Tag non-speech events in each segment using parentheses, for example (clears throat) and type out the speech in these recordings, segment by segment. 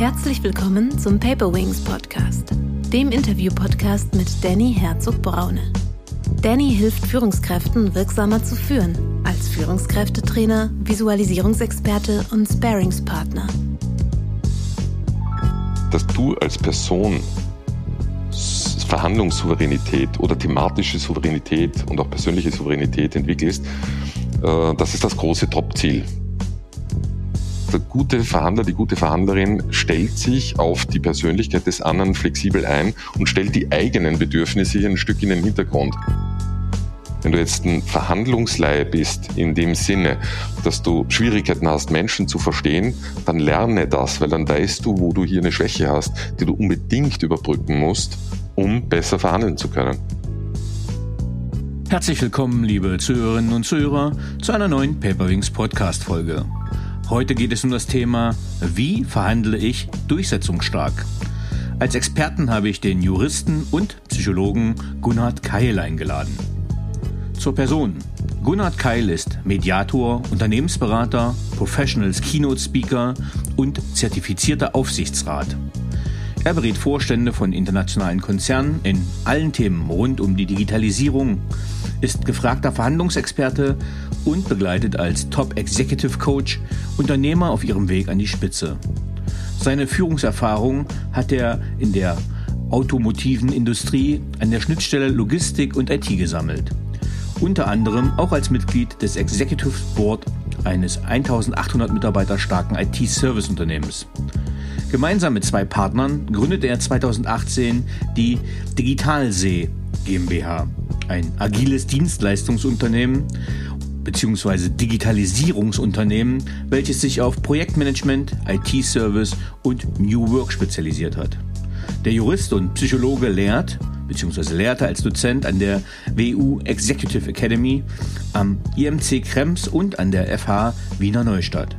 Herzlich willkommen zum Paper Wings Podcast, dem Interview-Podcast mit Danny Herzog-Braune. Danny hilft Führungskräften wirksamer zu führen, als Führungskräftetrainer, Visualisierungsexperte und Sparingspartner. Dass du als Person Verhandlungssouveränität oder thematische Souveränität und auch persönliche Souveränität entwickelst, äh, das ist das große Top-Ziel der gute Verhandler, die gute Verhandlerin stellt sich auf die Persönlichkeit des anderen flexibel ein und stellt die eigenen Bedürfnisse hier ein Stück in den Hintergrund. Wenn du jetzt ein Verhandlungsleihe bist, in dem Sinne, dass du Schwierigkeiten hast, Menschen zu verstehen, dann lerne das, weil dann weißt du, wo du hier eine Schwäche hast, die du unbedingt überbrücken musst, um besser verhandeln zu können. Herzlich willkommen, liebe Zuhörerinnen und Zuhörer, zu einer neuen Paperwings Podcast Folge. Heute geht es um das Thema, wie verhandle ich durchsetzungsstark? Als Experten habe ich den Juristen und Psychologen Gunnar Keil eingeladen. Zur Person. Gunnar Keil ist Mediator, Unternehmensberater, Professionals Keynote Speaker und zertifizierter Aufsichtsrat. Er berät Vorstände von internationalen Konzernen in allen Themen rund um die Digitalisierung, ist gefragter Verhandlungsexperte und begleitet als Top Executive Coach Unternehmer auf ihrem Weg an die Spitze. Seine Führungserfahrung hat er in der automotiven Industrie an der Schnittstelle Logistik und IT gesammelt. Unter anderem auch als Mitglied des Executive Board eines 1800 Mitarbeiter starken IT-Service-Unternehmens. Gemeinsam mit zwei Partnern gründete er 2018 die Digitalsee GmbH, ein agiles Dienstleistungsunternehmen bzw. Digitalisierungsunternehmen, welches sich auf Projektmanagement, IT-Service und New Work spezialisiert hat. Der Jurist und Psychologe lehrt bzw. lehrte als Dozent an der WU Executive Academy, am IMC Krems und an der FH Wiener Neustadt.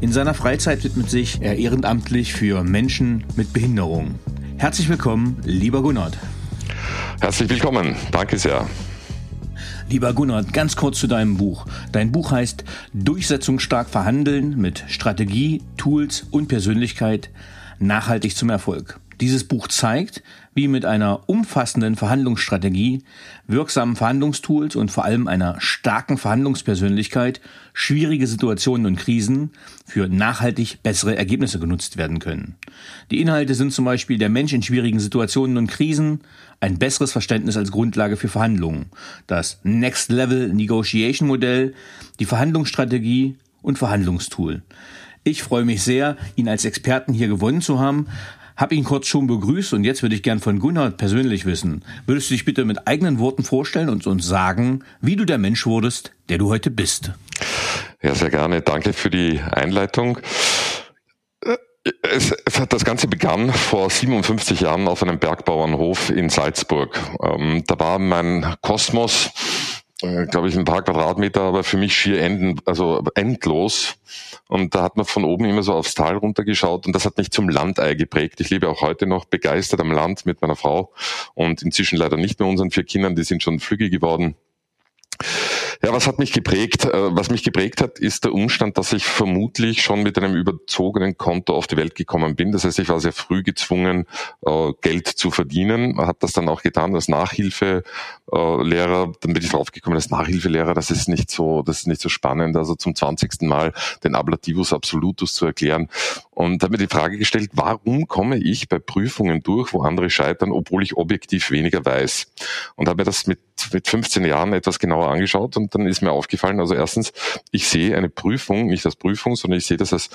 In seiner Freizeit widmet sich er ehrenamtlich für Menschen mit Behinderung. Herzlich willkommen, lieber Gunnar. Herzlich willkommen, danke sehr. Lieber Gunnar, ganz kurz zu deinem Buch. Dein Buch heißt Durchsetzungsstark verhandeln mit Strategie, Tools und Persönlichkeit nachhaltig zum Erfolg. Dieses Buch zeigt, wie mit einer umfassenden Verhandlungsstrategie, wirksamen Verhandlungstools und vor allem einer starken Verhandlungspersönlichkeit schwierige Situationen und Krisen für nachhaltig bessere Ergebnisse genutzt werden können. Die Inhalte sind zum Beispiel der Mensch in schwierigen Situationen und Krisen, ein besseres Verständnis als Grundlage für Verhandlungen, das Next Level Negotiation Modell, die Verhandlungsstrategie und Verhandlungstool. Ich freue mich sehr, ihn als Experten hier gewonnen zu haben. Hab ihn kurz schon begrüßt und jetzt würde ich gern von Gunnar persönlich wissen. Würdest du dich bitte mit eigenen Worten vorstellen und uns sagen, wie du der Mensch wurdest, der du heute bist? Ja, sehr gerne. Danke für die Einleitung. Es, es hat, das Ganze begann vor 57 Jahren auf einem Bergbauernhof in Salzburg. Ähm, da war mein Kosmos, äh, glaube ich, ein paar Quadratmeter, aber für mich schier enden, also endlos. Und da hat man von oben immer so aufs Tal runtergeschaut und das hat mich zum Landei geprägt. Ich lebe auch heute noch begeistert am Land mit meiner Frau und inzwischen leider nicht mehr unseren vier Kindern, die sind schon flügge geworden. Ja, was hat mich geprägt? Äh, was mich geprägt hat, ist der Umstand, dass ich vermutlich schon mit einem überzogenen Konto auf die Welt gekommen bin. Das heißt, ich war sehr früh gezwungen, äh, Geld zu verdienen. Hat das dann auch getan als Nachhilfelehrer. Dann bin ich draufgekommen, als Nachhilfelehrer, das ist nicht so, das ist nicht so spannend. Also zum 20. Mal den Ablativus Absolutus zu erklären. Und habe mir die Frage gestellt, warum komme ich bei Prüfungen durch, wo andere scheitern, obwohl ich objektiv weniger weiß? Und habe mir das mit, mit 15 Jahren etwas genauer angeschaut und dann ist mir aufgefallen, also erstens, ich sehe eine Prüfung nicht als Prüfung, sondern ich sehe das als,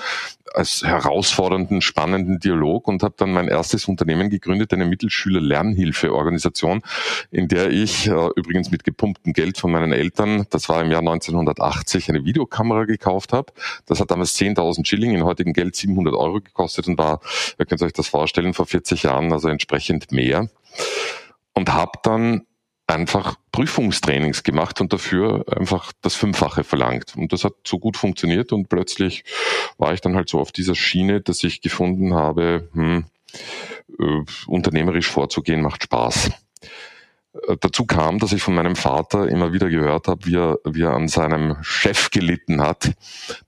als herausfordernden, spannenden Dialog und habe dann mein erstes Unternehmen gegründet, eine Mittelschüler-Lernhilfe-Organisation, in der ich äh, übrigens mit gepumptem Geld von meinen Eltern, das war im Jahr 1980, eine Videokamera gekauft habe. Das hat damals 10.000 Schilling, in heutigen Geld 700 Euro gekostet und war, ihr könnt euch das vorstellen, vor 40 Jahren also entsprechend mehr. Und habe dann einfach Prüfungstrainings gemacht und dafür einfach das Fünffache verlangt. Und das hat so gut funktioniert und plötzlich war ich dann halt so auf dieser Schiene, dass ich gefunden habe, hm, äh, unternehmerisch vorzugehen macht Spaß. Äh, dazu kam, dass ich von meinem Vater immer wieder gehört habe, wie er, wie er an seinem Chef gelitten hat,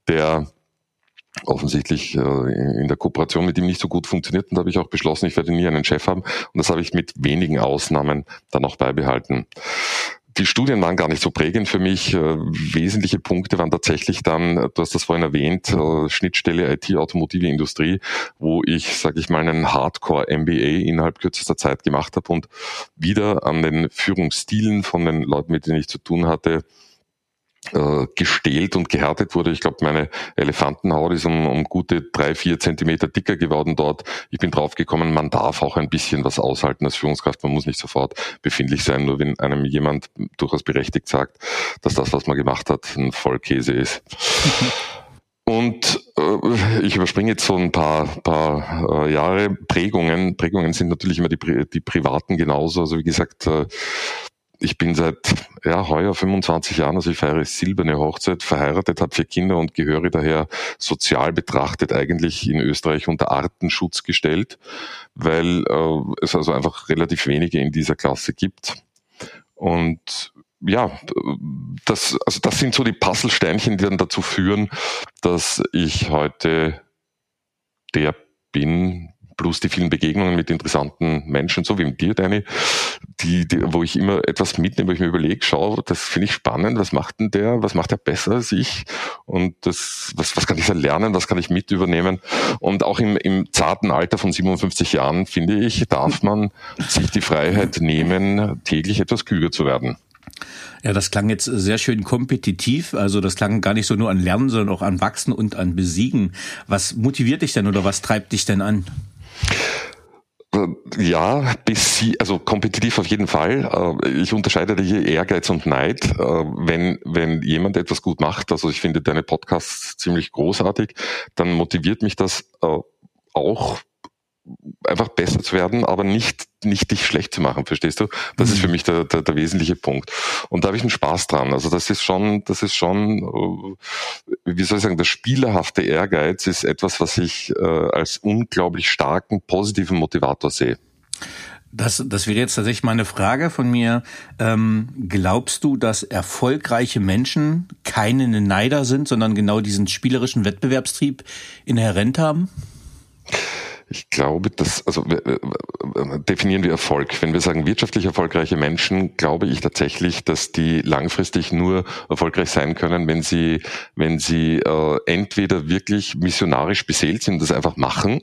der offensichtlich äh, in der Kooperation mit ihm nicht so gut funktioniert. Und da habe ich auch beschlossen, ich werde nie einen Chef haben. Und das habe ich mit wenigen Ausnahmen dann auch beibehalten die Studien waren gar nicht so prägend für mich. Äh, wesentliche Punkte waren tatsächlich dann, du hast das vorhin erwähnt, äh, Schnittstelle IT-Automotive Industrie, wo ich, sage ich mal, einen Hardcore-MBA innerhalb kürzester Zeit gemacht habe und wieder an den Führungsstilen von den Leuten, mit denen ich zu tun hatte, äh, gestählt und gehärtet wurde. Ich glaube, meine Elefantenhaut ist um, um gute drei, vier Zentimeter dicker geworden dort. Ich bin draufgekommen, man darf auch ein bisschen was aushalten als Führungskraft. Man muss nicht sofort befindlich sein, nur wenn einem jemand durchaus berechtigt sagt, dass das, was man gemacht hat, ein Vollkäse ist. (laughs) Und äh, ich überspringe jetzt so ein paar, paar äh, Jahre. Prägungen. Prägungen sind natürlich immer die, die privaten genauso. Also wie gesagt, äh, ich bin seit ja, heuer 25 Jahren, also ich feiere silberne Hochzeit, verheiratet, habe vier Kinder und gehöre daher sozial betrachtet eigentlich in Österreich unter Artenschutz gestellt, weil äh, es also einfach relativ wenige in dieser Klasse gibt. Und ja, das, also das sind so die Puzzlesteinchen, die dann dazu führen, dass ich heute der bin, plus die vielen Begegnungen mit interessanten Menschen, so wie mit dir, Danny, die, die, wo ich immer etwas mitnehme, wo ich mir überlege, schau, das finde ich spannend, was macht denn der, was macht er besser als ich und das, was, was kann ich da lernen, was kann ich mit übernehmen und auch im, im zarten Alter von 57 Jahren, finde ich, darf man sich die Freiheit nehmen, täglich etwas klüger zu werden. Ja, das klang jetzt sehr schön kompetitiv. Also das klang gar nicht so nur an Lernen, sondern auch an Wachsen und an Besiegen. Was motiviert dich denn oder was treibt dich denn an? Ja, bis sie, also kompetitiv auf jeden Fall. Äh, ich unterscheide hier Ehrgeiz und Neid. Äh, wenn, wenn jemand etwas gut macht, also ich finde deine Podcasts ziemlich großartig, dann motiviert mich das äh, auch einfach besser zu werden, aber nicht, nicht dich schlecht zu machen, verstehst du? Das mhm. ist für mich der, der, der wesentliche Punkt. Und da habe ich einen Spaß dran. Also das ist schon, das ist schon, äh, wie soll ich sagen, der spielerhafte Ehrgeiz ist etwas, was ich äh, als unglaublich starken, positiven Motivator sehe. Das, das wäre jetzt tatsächlich meine Frage von mir. Ähm, glaubst du, dass erfolgreiche Menschen keine Neider sind, sondern genau diesen spielerischen Wettbewerbstrieb inhärent haben? Ich glaube, dass, also definieren wir Erfolg. Wenn wir sagen wirtschaftlich erfolgreiche Menschen, glaube ich tatsächlich, dass die langfristig nur erfolgreich sein können, wenn sie, wenn sie äh, entweder wirklich missionarisch beseelt sind, das einfach machen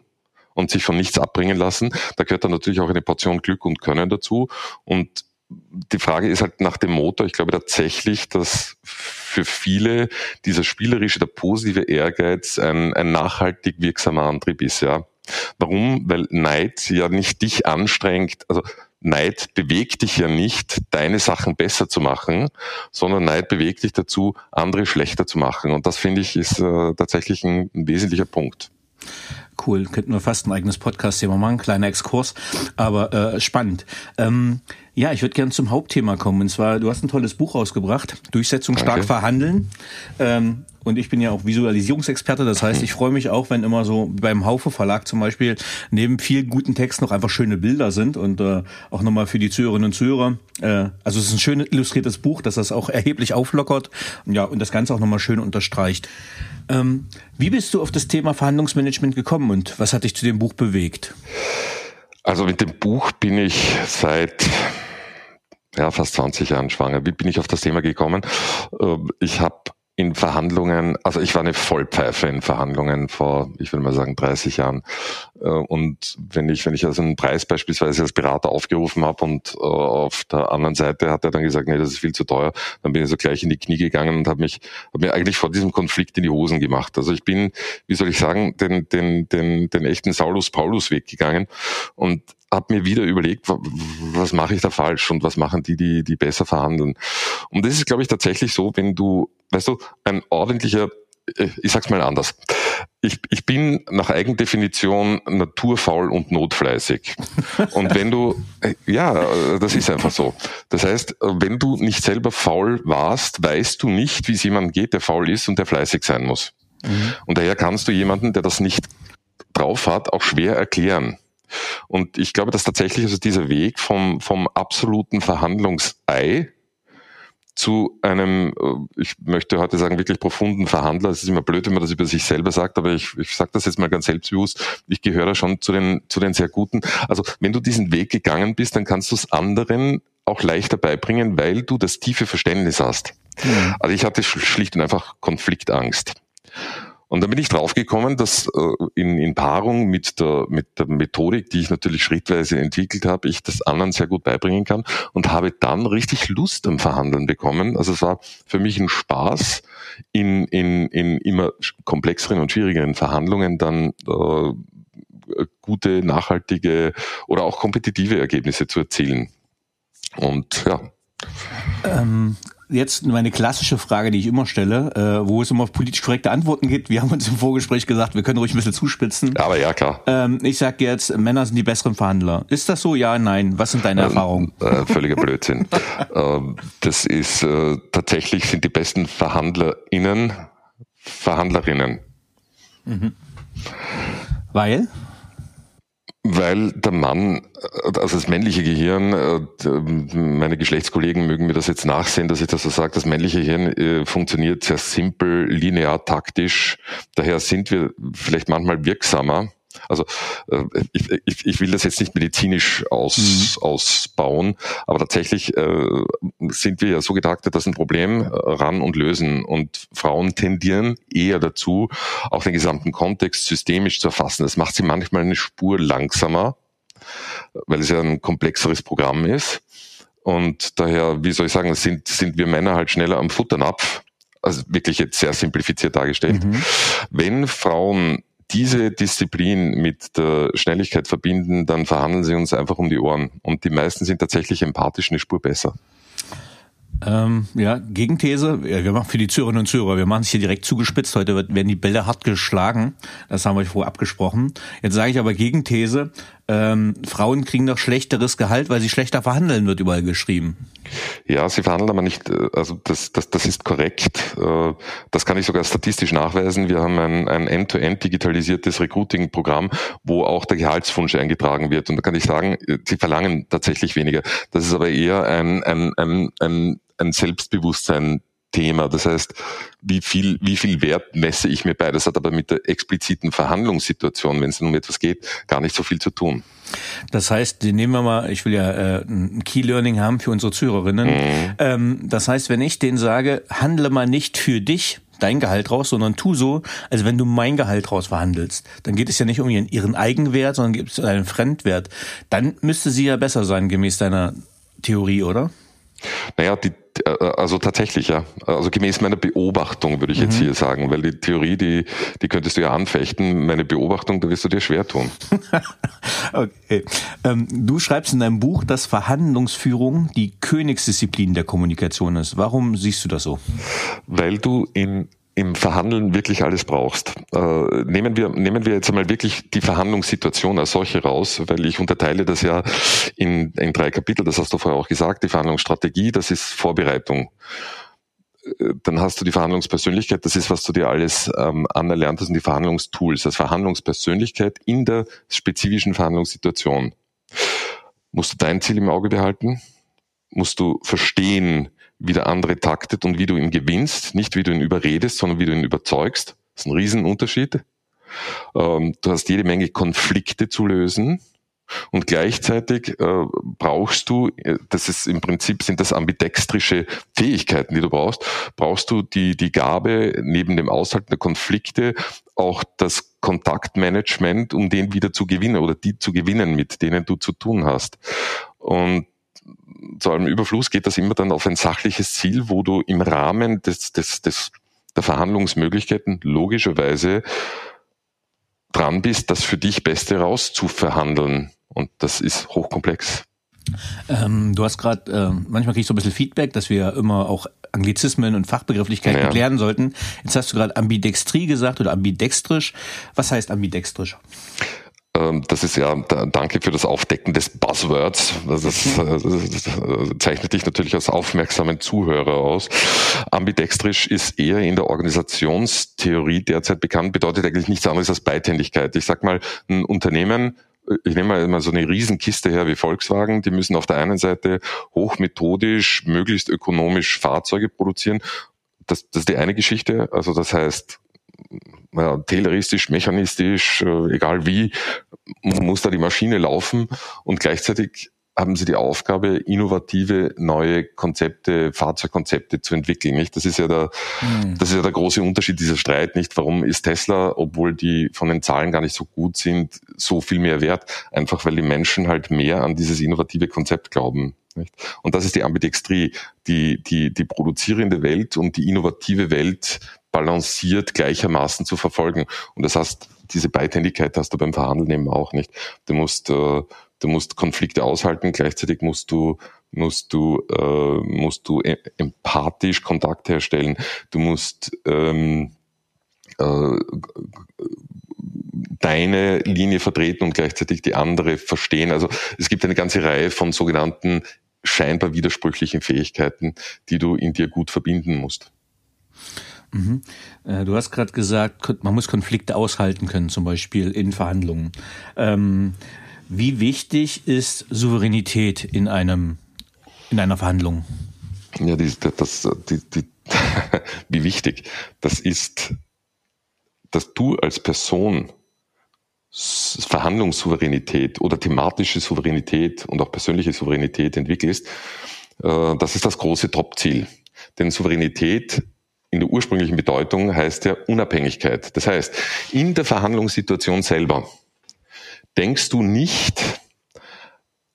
und sich von nichts abbringen lassen. Da gehört dann natürlich auch eine Portion Glück und Können dazu. Und die Frage ist halt nach dem Motor. Ich glaube tatsächlich, dass für viele dieser spielerische, der positive Ehrgeiz ein, ein nachhaltig wirksamer Antrieb ist, ja. Warum? Weil Neid ja nicht dich anstrengt, also Neid bewegt dich ja nicht, deine Sachen besser zu machen, sondern Neid bewegt dich dazu, andere schlechter zu machen. Und das finde ich ist äh, tatsächlich ein, ein wesentlicher Punkt. Cool, könnten wir fast ein eigenes Podcast-Thema machen, kleiner Exkurs, aber äh, spannend. Ähm, ja, ich würde gerne zum Hauptthema kommen. Und zwar, du hast ein tolles Buch rausgebracht, Durchsetzung stark Danke. verhandeln. Ähm, und ich bin ja auch Visualisierungsexperte, das heißt, ich freue mich auch, wenn immer so beim Haufe Verlag zum Beispiel neben viel guten Text noch einfach schöne Bilder sind und äh, auch nochmal für die Zuhörerinnen und Zuhörer. Äh, also es ist ein schön illustriertes Buch, das das auch (laughs) erheblich auflockert ja, und das Ganze auch nochmal schön unterstreicht. Ähm, wie bist du auf das Thema Verhandlungsmanagement gekommen und was hat dich zu dem Buch bewegt? Also mit dem Buch bin ich seit ja, fast 20 Jahren schwanger. Wie bin ich auf das Thema gekommen? Äh, ich habe in Verhandlungen, also ich war eine Vollpfeife in Verhandlungen vor, ich würde mal sagen, 30 Jahren. Äh, und wenn ich, wenn ich also einen Preis beispielsweise als Berater aufgerufen habe und äh, auf der anderen Seite hat er dann gesagt, nee, das ist viel zu teuer, dann bin ich so gleich in die Knie gegangen und habe mich, habe mir eigentlich vor diesem Konflikt in die Hosen gemacht. Also ich bin, wie soll ich sagen, den, den, den, den echten Saulus-Paulus-Weg gegangen und habe mir wieder überlegt, was mache ich da falsch und was machen die, die, die besser verhandeln. Und das ist, glaube ich, tatsächlich so, wenn du, weißt du, ein ordentlicher, äh, ich sag's mal anders. Ich, ich bin nach Eigendefinition naturfaul und notfleißig. Und wenn du, äh, ja, das ist einfach so. Das heißt, wenn du nicht selber faul warst, weißt du nicht, wie es jemandem geht, der faul ist und der fleißig sein muss. Mhm. Und daher kannst du jemanden, der das nicht drauf hat, auch schwer erklären. Und ich glaube, dass tatsächlich also dieser Weg vom, vom absoluten Verhandlungsei zu einem, äh, ich möchte heute sagen, wirklich profunden Verhandler. Es ist immer blöd, wenn man das über sich selber sagt, aber ich, ich sage das jetzt mal ganz selbstbewusst. Ich gehöre schon zu den, zu den sehr Guten. Also wenn du diesen Weg gegangen bist, dann kannst du es anderen auch leichter beibringen, weil du das tiefe Verständnis hast. Mhm. Also ich hatte schlicht und einfach Konfliktangst. Und dann bin ich draufgekommen, dass äh, in, in Paarung mit der, mit der Methodik, die ich natürlich schrittweise entwickelt habe, ich das anderen sehr gut beibringen kann und habe dann richtig Lust am Verhandeln bekommen. Also es war für mich ein Spaß, in, in, in immer komplexeren und schwierigeren Verhandlungen dann äh, gute, nachhaltige oder auch kompetitive Ergebnisse zu erzielen. Und ja. Ähm, jetzt meine klassische Frage, die ich immer stelle, äh, wo es immer politisch korrekte Antworten geht. Wir haben uns im Vorgespräch gesagt, wir können ruhig ein bisschen zuspitzen. Aber ja, klar. Ähm, ich sage jetzt, Männer sind die besseren Verhandler. Ist das so? Ja, nein. Was sind deine ähm, Erfahrungen? Äh, völliger Blödsinn. (laughs) ähm, das ist äh, tatsächlich sind die besten VerhandlerInnen Verhandlerinnen. Mhm. Weil? Weil der Mann, also das männliche Gehirn, äh, meine Geschlechtskollegen mögen mir das jetzt nachsehen, dass ich das so sage, das männliche Gehirn äh, funktioniert sehr simpel, linear, taktisch. Daher sind wir vielleicht manchmal wirksamer also äh, ich, ich, ich will das jetzt nicht medizinisch aus, mhm. ausbauen, aber tatsächlich äh, sind wir ja so getaktet, dass ein Problem äh, ran und lösen. Und Frauen tendieren eher dazu, auch den gesamten Kontext systemisch zu erfassen. Das macht sie manchmal eine Spur langsamer, weil es ja ein komplexeres Programm ist. Und daher, wie soll ich sagen, sind, sind wir Männer halt schneller am Futternapf also wirklich jetzt sehr simplifiziert dargestellt. Mhm. Wenn Frauen diese Disziplin mit der Schnelligkeit verbinden, dann verhandeln sie uns einfach um die Ohren. Und die meisten sind tatsächlich empathisch eine Spur besser. Ähm, ja, Gegenthese. Wir machen für die Zürerinnen und Zürer, wir machen es hier direkt zugespitzt. Heute werden die Bälle hart geschlagen. Das haben wir vorher abgesprochen. Jetzt sage ich aber Gegenthese. Ähm, Frauen kriegen doch schlechteres Gehalt, weil sie schlechter verhandeln, wird überall geschrieben. Ja, sie verhandeln aber nicht, äh, also das, das, das ist korrekt. Äh, das kann ich sogar statistisch nachweisen. Wir haben ein, ein end-to-end digitalisiertes Recruiting-Programm, wo auch der Gehaltswunsch eingetragen wird. Und da kann ich sagen, äh, sie verlangen tatsächlich weniger. Das ist aber eher ein, ein, ein, ein ein Selbstbewusstsein Thema. Das heißt, wie viel, wie viel Wert messe ich mir bei? Das hat aber mit der expliziten Verhandlungssituation, wenn es um etwas geht, gar nicht so viel zu tun. Das heißt, nehmen wir mal, ich will ja äh, ein Key Learning haben für unsere Zuhörerinnen. Mhm. Ähm, das heißt, wenn ich denen sage, handle mal nicht für dich, dein Gehalt raus, sondern tu so, als wenn du mein Gehalt raus verhandelst. Dann geht es ja nicht um ihren Eigenwert, sondern gibt es einen Fremdwert. Dann müsste sie ja besser sein, gemäß deiner Theorie, oder? Naja, die, äh, also tatsächlich, ja. Also gemäß meiner Beobachtung würde ich mhm. jetzt hier sagen, weil die Theorie, die, die könntest du ja anfechten. Meine Beobachtung, da wirst du dir schwer tun. (laughs) okay. Ähm, du schreibst in deinem Buch, dass Verhandlungsführung die Königsdisziplin der Kommunikation ist. Warum siehst du das so? Weil du in im Verhandeln wirklich alles brauchst. Äh, nehmen wir nehmen wir jetzt einmal wirklich die Verhandlungssituation als solche raus, weil ich unterteile das ja in, in drei Kapitel. Das hast du vorher auch gesagt. Die Verhandlungsstrategie, das ist Vorbereitung. Äh, dann hast du die Verhandlungspersönlichkeit, das ist, was du dir alles ähm, anerlernt hast, und die Verhandlungstools, das Verhandlungspersönlichkeit in der spezifischen Verhandlungssituation. Musst du dein Ziel im Auge behalten? Musst du verstehen, wie der andere taktet und wie du ihn gewinnst, nicht wie du ihn überredest, sondern wie du ihn überzeugst. Das ist ein Riesenunterschied. Ähm, du hast jede Menge Konflikte zu lösen. Und gleichzeitig äh, brauchst du, äh, das ist im Prinzip sind das ambidextrische Fähigkeiten, die du brauchst, brauchst du die, die Gabe, neben dem Aushalten der Konflikte auch das Kontaktmanagement, um den wieder zu gewinnen oder die zu gewinnen, mit denen du zu tun hast. Und zu allem Überfluss geht das immer dann auf ein sachliches Ziel, wo du im Rahmen des, des, des, der Verhandlungsmöglichkeiten logischerweise dran bist, das für dich Beste rauszuverhandeln. Und das ist hochkomplex. Ähm, du hast gerade, äh, manchmal kriege ich so ein bisschen Feedback, dass wir immer auch Anglizismen und Fachbegrifflichkeiten ja. klären sollten. Jetzt hast du gerade Ambidextrie gesagt oder ambidextrisch. Was heißt ambidextrisch? Ähm, das ist ja, danke für das Aufdecken des Buzzwords. Das, ist, mhm. das zeichnet dich natürlich als aufmerksamen Zuhörer aus. Ambidextrisch ist eher in der Organisationstheorie derzeit bekannt, bedeutet eigentlich nichts anderes als Beidhändigkeit. Ich sag mal, ein Unternehmen ich nehme mal so eine Riesenkiste her wie Volkswagen, die müssen auf der einen Seite hochmethodisch, möglichst ökonomisch Fahrzeuge produzieren. Das, das ist die eine Geschichte. Also das heißt, ja, tayloristisch, mechanistisch, äh, egal wie, muss da die Maschine laufen und gleichzeitig haben sie die Aufgabe, innovative neue Konzepte, Fahrzeugkonzepte zu entwickeln. Nicht? Das ist ja der, mhm. das ist ja der große Unterschied dieser Streit. Nicht? Warum ist Tesla, obwohl die von den Zahlen gar nicht so gut sind, so viel mehr wert? Einfach weil die Menschen halt mehr an dieses innovative Konzept glauben. Nicht? Und das ist die Ambidextrie, die, die, die produzierende Welt und die innovative Welt balanciert gleichermaßen zu verfolgen. Und das heißt, diese Beidhändigkeit hast du beim Verhandeln eben auch nicht. Du musst, äh, du musst Konflikte aushalten, gleichzeitig musst du musst du äh, musst du e-, empathisch Kontakt herstellen. Du musst ähm, äh, deine Linie vertreten und gleichzeitig die andere verstehen. Also es gibt eine ganze Reihe von sogenannten scheinbar widersprüchlichen Fähigkeiten, die du in dir gut verbinden musst. Mhm. Äh, du hast gerade gesagt, man muss Konflikte aushalten können, zum Beispiel in Verhandlungen. Ähm, wie wichtig ist Souveränität in einem in einer Verhandlung? Ja, die, das, die, die, (laughs) wie wichtig. Das ist, dass du als Person Verhandlungssouveränität oder thematische Souveränität und auch persönliche Souveränität entwickelst, äh, das ist das große Top-Ziel. Denn Souveränität in der ursprünglichen Bedeutung heißt ja Unabhängigkeit. Das heißt, in der Verhandlungssituation selber denkst du nicht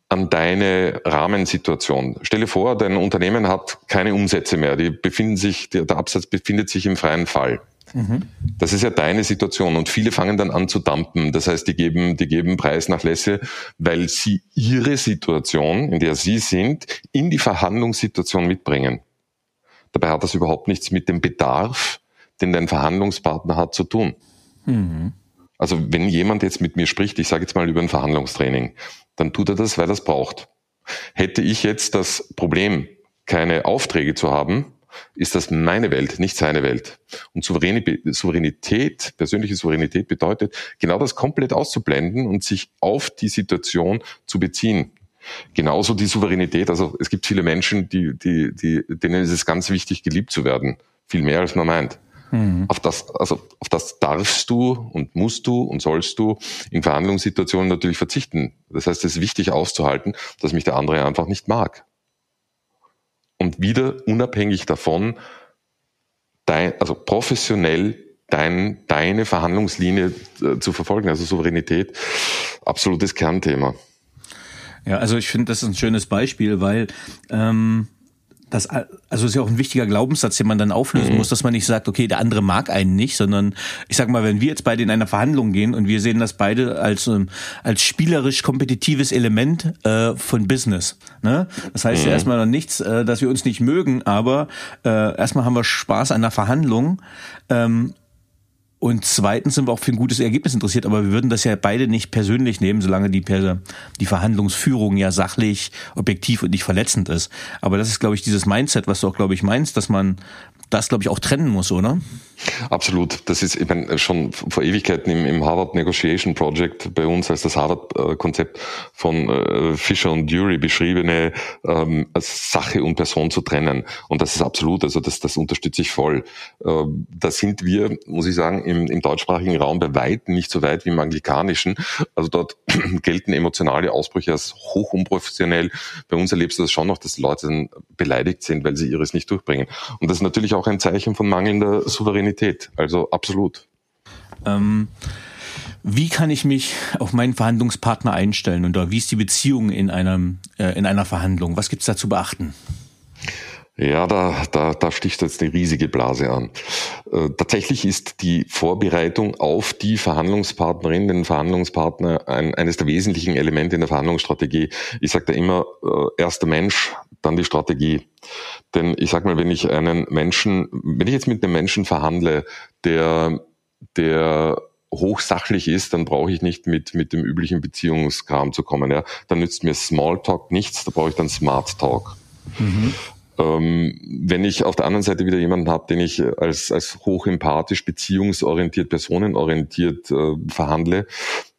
an deine Rahmensituation. Stelle vor, dein Unternehmen hat keine Umsätze mehr, die befinden sich, der Absatz befindet sich im freien Fall. Mhm. Das ist ja deine Situation und viele fangen dann an zu dumpen. Das heißt, die geben, die geben Preisnachlässe, weil sie ihre Situation, in der sie sind, in die Verhandlungssituation mitbringen. Dabei hat das überhaupt nichts mit dem Bedarf, den dein Verhandlungspartner hat, zu tun. Mhm. Also wenn jemand jetzt mit mir spricht, ich sage jetzt mal über ein Verhandlungstraining, dann tut er das, weil er es braucht. Hätte ich jetzt das Problem, keine Aufträge zu haben, ist das meine Welt, nicht seine Welt. Und Souveränität, persönliche Souveränität bedeutet, genau das komplett auszublenden und sich auf die Situation zu beziehen. Genauso die Souveränität. Also es gibt viele Menschen, die, die, die, denen ist es ganz wichtig, geliebt zu werden. Viel mehr als man meint. Mhm. Auf das, also auf das darfst du und musst du und sollst du in Verhandlungssituationen natürlich verzichten. Das heißt, es ist wichtig auszuhalten, dass mich der andere einfach nicht mag. Und wieder unabhängig davon, dein, also professionell dein, deine Verhandlungslinie äh, zu verfolgen, also Souveränität, absolutes Kernthema. Ja, also ich finde, das ist ein schönes Beispiel, weil ähm, das also ist ja auch ein wichtiger Glaubenssatz, den man dann auflösen mhm. muss, dass man nicht sagt, okay, der andere mag einen nicht, sondern ich sag mal, wenn wir jetzt beide in einer Verhandlung gehen und wir sehen das beide als ähm, als spielerisch kompetitives Element äh, von Business. Ne? Das heißt mhm. ja erstmal noch nichts, äh, dass wir uns nicht mögen, aber äh, erstmal haben wir Spaß an der Verhandlung. Ähm, und zweitens sind wir auch für ein gutes Ergebnis interessiert, aber wir würden das ja beide nicht persönlich nehmen, solange die, die Verhandlungsführung ja sachlich, objektiv und nicht verletzend ist. Aber das ist, glaube ich, dieses Mindset, was du auch, glaube ich, meinst, dass man das, glaube ich, auch trennen muss, oder? Absolut. Das ist ich meine, schon vor Ewigkeiten im, im Harvard Negotiation Project bei uns als das Harvard-Konzept von äh, Fisher und Dury beschriebene ähm, Sache und Person zu trennen. Und das ist absolut, also das, das unterstütze ich voll. Ähm, da sind wir, muss ich sagen, im, im deutschsprachigen Raum bei weitem nicht so weit wie im anglikanischen. Also dort (clears throat) gelten emotionale Ausbrüche als hoch unprofessionell. Bei uns erlebst du das schon noch, dass Leute dann beleidigt sind, weil sie ihres nicht durchbringen. Und das ist natürlich auch ein Zeichen von mangelnder Souveränität. Also absolut. Ähm, wie kann ich mich auf meinen Verhandlungspartner einstellen oder wie ist die Beziehung in, einem, äh, in einer Verhandlung? Was gibt es da zu beachten? Ja, da, da, da sticht jetzt eine riesige Blase an. Äh, tatsächlich ist die Vorbereitung auf die Verhandlungspartnerin, den Verhandlungspartner ein, eines der wesentlichen Elemente in der Verhandlungsstrategie. Ich sage da immer, äh, erster Mensch, dann die Strategie. Denn ich sag mal, wenn ich einen Menschen, wenn ich jetzt mit einem Menschen verhandle, der, der hochsachlich ist, dann brauche ich nicht mit, mit dem üblichen Beziehungskram zu kommen. Ja? Dann nützt mir Smalltalk nichts, da brauche ich dann Smart Talk. Mhm. Ähm, wenn ich auf der anderen Seite wieder jemanden habe, den ich als, als hochempathisch, beziehungsorientiert, personenorientiert äh, verhandle,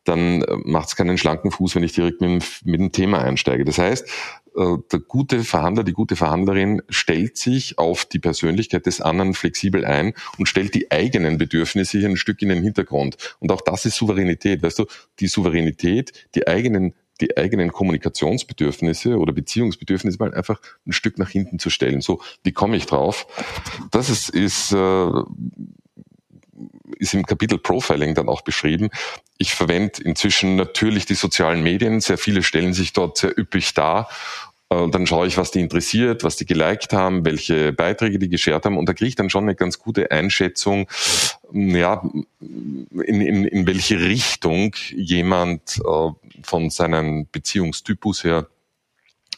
dann macht es keinen schlanken Fuß, wenn ich direkt mit, mit dem Thema einsteige. Das heißt, äh, der gute Verhandler, die gute Verhandlerin stellt sich auf die Persönlichkeit des anderen flexibel ein und stellt die eigenen Bedürfnisse hier ein Stück in den Hintergrund. Und auch das ist Souveränität. Weißt du, die Souveränität, die eigenen die eigenen Kommunikationsbedürfnisse oder Beziehungsbedürfnisse mal einfach ein Stück nach hinten zu stellen. So, wie komme ich drauf? Das ist, ist äh, ist im Kapitel Profiling dann auch beschrieben. Ich verwende inzwischen natürlich die sozialen Medien. Sehr viele stellen sich dort sehr üppig dar. Und dann schaue ich, was die interessiert, was die geliked haben, welche Beiträge die geshared haben. Und da kriege ich dann schon eine ganz gute Einschätzung, ja, in, in, in welche Richtung jemand äh, von seinem Beziehungstypus her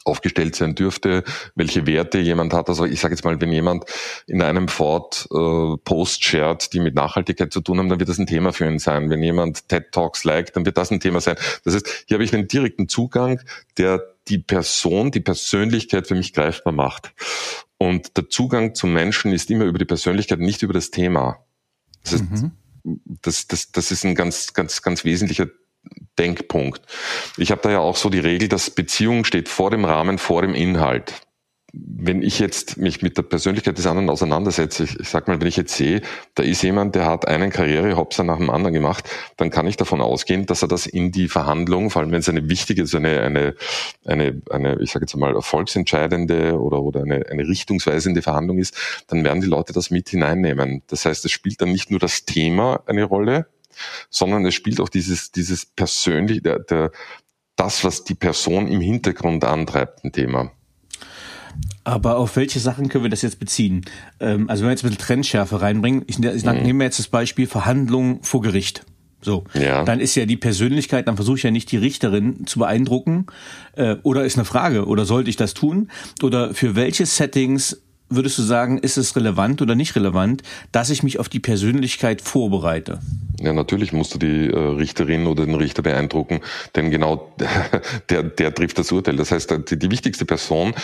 aufgestellt sein dürfte, welche Werte jemand hat. Also ich sage jetzt mal, wenn jemand in einem Fort äh, Post shared, die mit Nachhaltigkeit zu tun haben, dann wird das ein Thema für ihn sein. Wenn jemand TED Talks liked, dann wird das ein Thema sein. Das heißt, hier habe ich einen direkten Zugang, der die Person, die Persönlichkeit für mich greifbar macht. Und der Zugang zum Menschen ist immer über die Persönlichkeit, nicht über das Thema. Das, ist, mhm. das, das, das ist ein ganz, ganz, ganz wesentlicher Denkpunkt. Ich habe da ja auch so die Regel, dass Beziehung steht vor dem Rahmen, vor dem Inhalt. Wenn ich jetzt mich mit der Persönlichkeit des anderen auseinandersetze, ich, ich sag mal, wenn ich jetzt sehe, da ist jemand, der hat einen Karrierehopser nach dem anderen gemacht, dann kann ich davon ausgehen, dass er das in die Verhandlung, vor allem wenn es eine wichtige, so eine, eine, eine, eine ich sage jetzt mal, erfolgsentscheidende oder, oder eine, eine richtungsweisende Verhandlung ist, dann werden die Leute das mit hineinnehmen. Das heißt, es spielt dann nicht nur das Thema eine Rolle, sondern es spielt auch dieses, dieses persönliche, der, der, das, was die Person im Hintergrund antreibt, ein Thema. Aber auf welche Sachen können wir das jetzt beziehen? Ähm, also wenn wir jetzt ein bisschen Trendschärfe reinbringen, ich, ich mhm. nehme jetzt das Beispiel Verhandlungen vor Gericht. So, ja. dann ist ja die Persönlichkeit, dann versuche ich ja nicht die Richterin zu beeindrucken. Äh, oder ist eine Frage, oder sollte ich das tun? Oder für welche Settings würdest du sagen, ist es relevant oder nicht relevant, dass ich mich auf die Persönlichkeit vorbereite? Ja, natürlich musst du die äh, Richterin oder den Richter beeindrucken, denn genau (laughs) der, der trifft das Urteil. Das heißt, die, die wichtigste Person,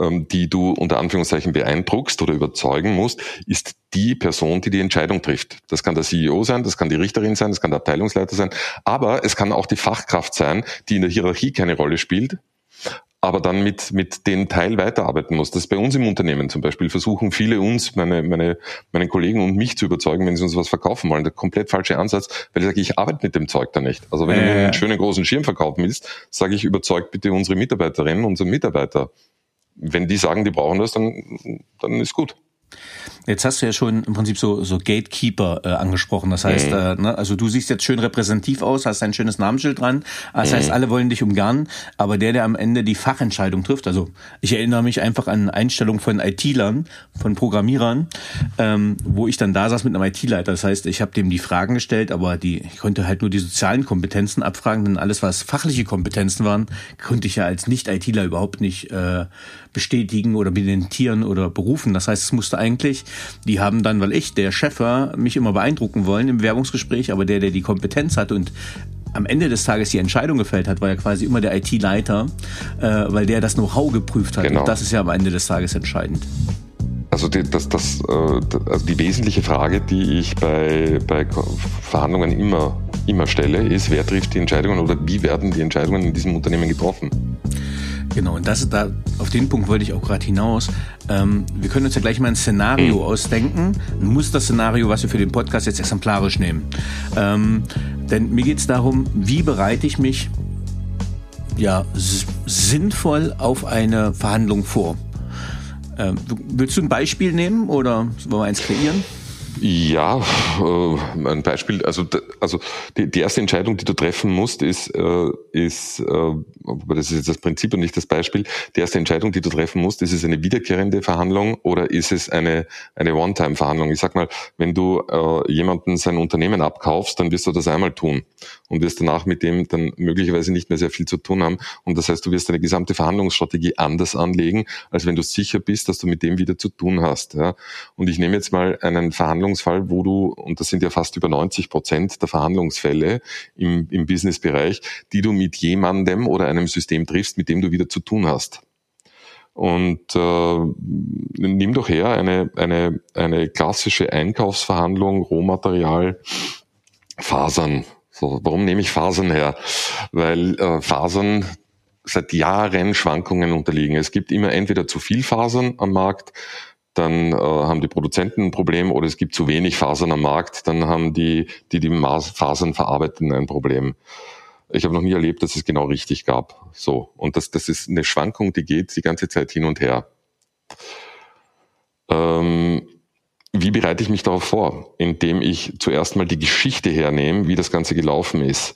ähm, die du unter Anführungszeichen beeindruckst oder überzeugen musst, ist die Person, die die Entscheidung trifft. Das kann der CEO sein, das kann die Richterin sein, das kann der Abteilungsleiter sein, aber es kann auch die Fachkraft sein, die in der Hierarchie keine Rolle spielt, aber dann mit, mit den Teil weiterarbeiten muss. Das ist bei uns im Unternehmen zum Beispiel. Versuchen viele uns, meine, meine, meine Kollegen und mich zu überzeugen, wenn sie uns was verkaufen wollen. Der komplett falsche Ansatz, weil ich sage, ich arbeite mit dem Zeug da nicht. Also wenn äh. du mir einen schönen großen Schirm verkaufen willst, sage ich, überzeugt bitte unsere Mitarbeiterinnen, unsere Mitarbeiter. Wenn die sagen, die brauchen das, dann, dann ist gut. Jetzt hast du ja schon im Prinzip so, so Gatekeeper äh, angesprochen. Das heißt, mhm. äh, ne, also du siehst jetzt schön repräsentativ aus, hast ein schönes Namensschild dran. Das mhm. heißt, alle wollen dich umgarnen, aber der, der am Ende die Fachentscheidung trifft, also ich erinnere mich einfach an Einstellungen von IT-Lern, von Programmierern, ähm, wo ich dann da saß mit einem IT-Leiter. Das heißt, ich habe dem die Fragen gestellt, aber die, ich konnte halt nur die sozialen Kompetenzen abfragen, denn alles, was fachliche Kompetenzen waren, konnte ich ja als Nicht-ITler überhaupt nicht äh, bestätigen oder meditieren oder berufen. Das heißt, es musste eigentlich, die haben dann, weil ich, der Chef war, mich immer beeindrucken wollen im Werbungsgespräch, aber der, der die Kompetenz hat und am Ende des Tages die Entscheidung gefällt hat, war ja quasi immer der IT-Leiter, äh, weil der das Know-how geprüft hat. Genau. Und das ist ja am Ende des Tages entscheidend. Also die, das, das, äh, also die wesentliche Frage, die ich bei, bei Verhandlungen immer, immer stelle, ist, wer trifft die Entscheidungen oder wie werden die Entscheidungen in diesem Unternehmen getroffen? Genau, und das ist da, auf den Punkt wollte ich auch gerade hinaus. Ähm, wir können uns ja gleich mal ein Szenario mhm. ausdenken, ein Musterszenario, was wir für den Podcast jetzt exemplarisch nehmen. Ähm, denn mir geht es darum, wie bereite ich mich ja, sinnvoll auf eine Verhandlung vor. Ähm, willst du ein Beispiel nehmen oder wollen wir eins kreieren? Ja, äh, ein Beispiel, also, also die, die erste Entscheidung, die du treffen musst, ist, äh, ist äh, das ist jetzt das Prinzip und nicht das Beispiel, die erste Entscheidung, die du treffen musst, ist es eine wiederkehrende Verhandlung oder ist es eine, eine One-Time-Verhandlung? Ich sag mal, wenn du äh, jemanden sein Unternehmen abkaufst, dann wirst du das einmal tun und wirst danach mit dem dann möglicherweise nicht mehr sehr viel zu tun haben. Und das heißt, du wirst deine gesamte Verhandlungsstrategie anders anlegen, als wenn du sicher bist, dass du mit dem wieder zu tun hast. Ja? Und ich nehme jetzt mal einen Verhandlungsfall, wo du, und das sind ja fast über 90 Prozent der Verhandlungsfälle im, im Businessbereich, die du mit jemandem oder einem System triffst, mit dem du wieder zu tun hast. Und äh, nimm doch her eine, eine, eine klassische Einkaufsverhandlung, Rohmaterial, Fasern, So, warum nehme ich Fasern her? Weil äh, Fasern seit Jahren Schwankungen unterliegen. Es gibt immer entweder zu viel Fasern am Markt, dann äh, haben die Produzenten ein Problem oder es gibt zu wenig Fasern am Markt, dann haben die, die die Fasern verarbeiten, ein Problem. Ich habe noch nie erlebt, dass es genau richtig gab. So. Und das, das ist eine Schwankung, die geht die ganze Zeit hin und her. Ähm, wie bereite ich mich darauf vor? Indem ich zuerst mal die Geschichte hernehme, wie das Ganze gelaufen ist.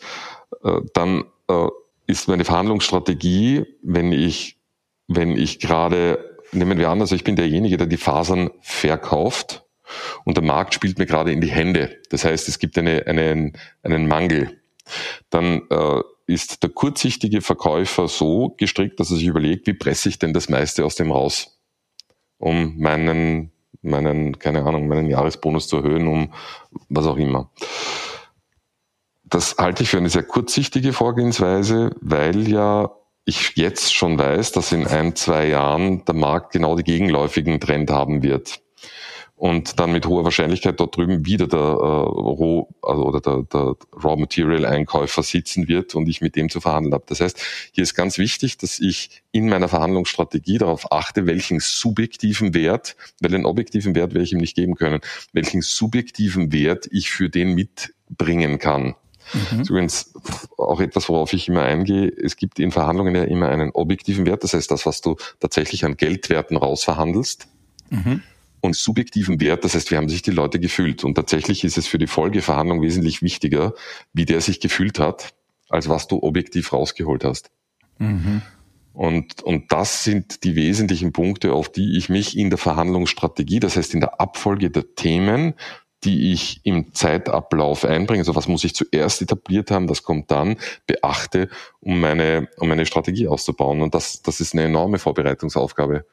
Äh, dann äh, ist meine Verhandlungsstrategie, wenn ich, wenn ich gerade, nehmen wir an, also ich bin derjenige, der die Fasern verkauft und der Markt spielt mir gerade in die Hände. Das heißt, es gibt eine, einen, einen Mangel. Dann äh, ist der kurzsichtige Verkäufer so gestrickt, dass er sich überlegt, wie presse ich denn das meiste aus dem raus, um meinen, meinen, keine Ahnung, meinen Jahresbonus zu erhöhen, um was auch immer. Das halte ich für eine sehr kurzsichtige Vorgehensweise, weil ja ich jetzt schon weiß, dass in ein, zwei Jahren der Markt genau die gegenläufigen Trend haben wird und dann mit hoher Wahrscheinlichkeit dort drüben wieder der, äh, Roh, also, oder der, der Raw Material Einkäufer sitzen wird und ich mit dem zu verhandeln habe. Das heißt, hier ist ganz wichtig, dass ich in meiner Verhandlungsstrategie darauf achte, welchen subjektiven Wert, weil den objektiven Wert werde ich ihm nicht geben können, welchen subjektiven Wert ich für den mitbringen kann. Mhm. Übrigens auch etwas, worauf ich immer eingehe. Es gibt in Verhandlungen ja immer einen objektiven Wert, das heißt das, was du tatsächlich an Geldwerten rausverhandelst. Mhm und subjektiven Wert, das heißt, wie haben sich die Leute gefühlt. Und tatsächlich ist es für die Folgeverhandlung wesentlich wichtiger, wie der sich gefühlt hat, als was du objektiv rausgeholt hast. Mhm. Und, und das sind die wesentlichen Punkte, auf die ich mich in der Verhandlungsstrategie, das heißt in der Abfolge der Themen, die ich im Zeitablauf einbringe, also was muss ich zuerst etabliert haben, das kommt dann, beachte, um meine, um meine Strategie auszubauen. Und das, das ist eine enorme Vorbereitungsaufgabe.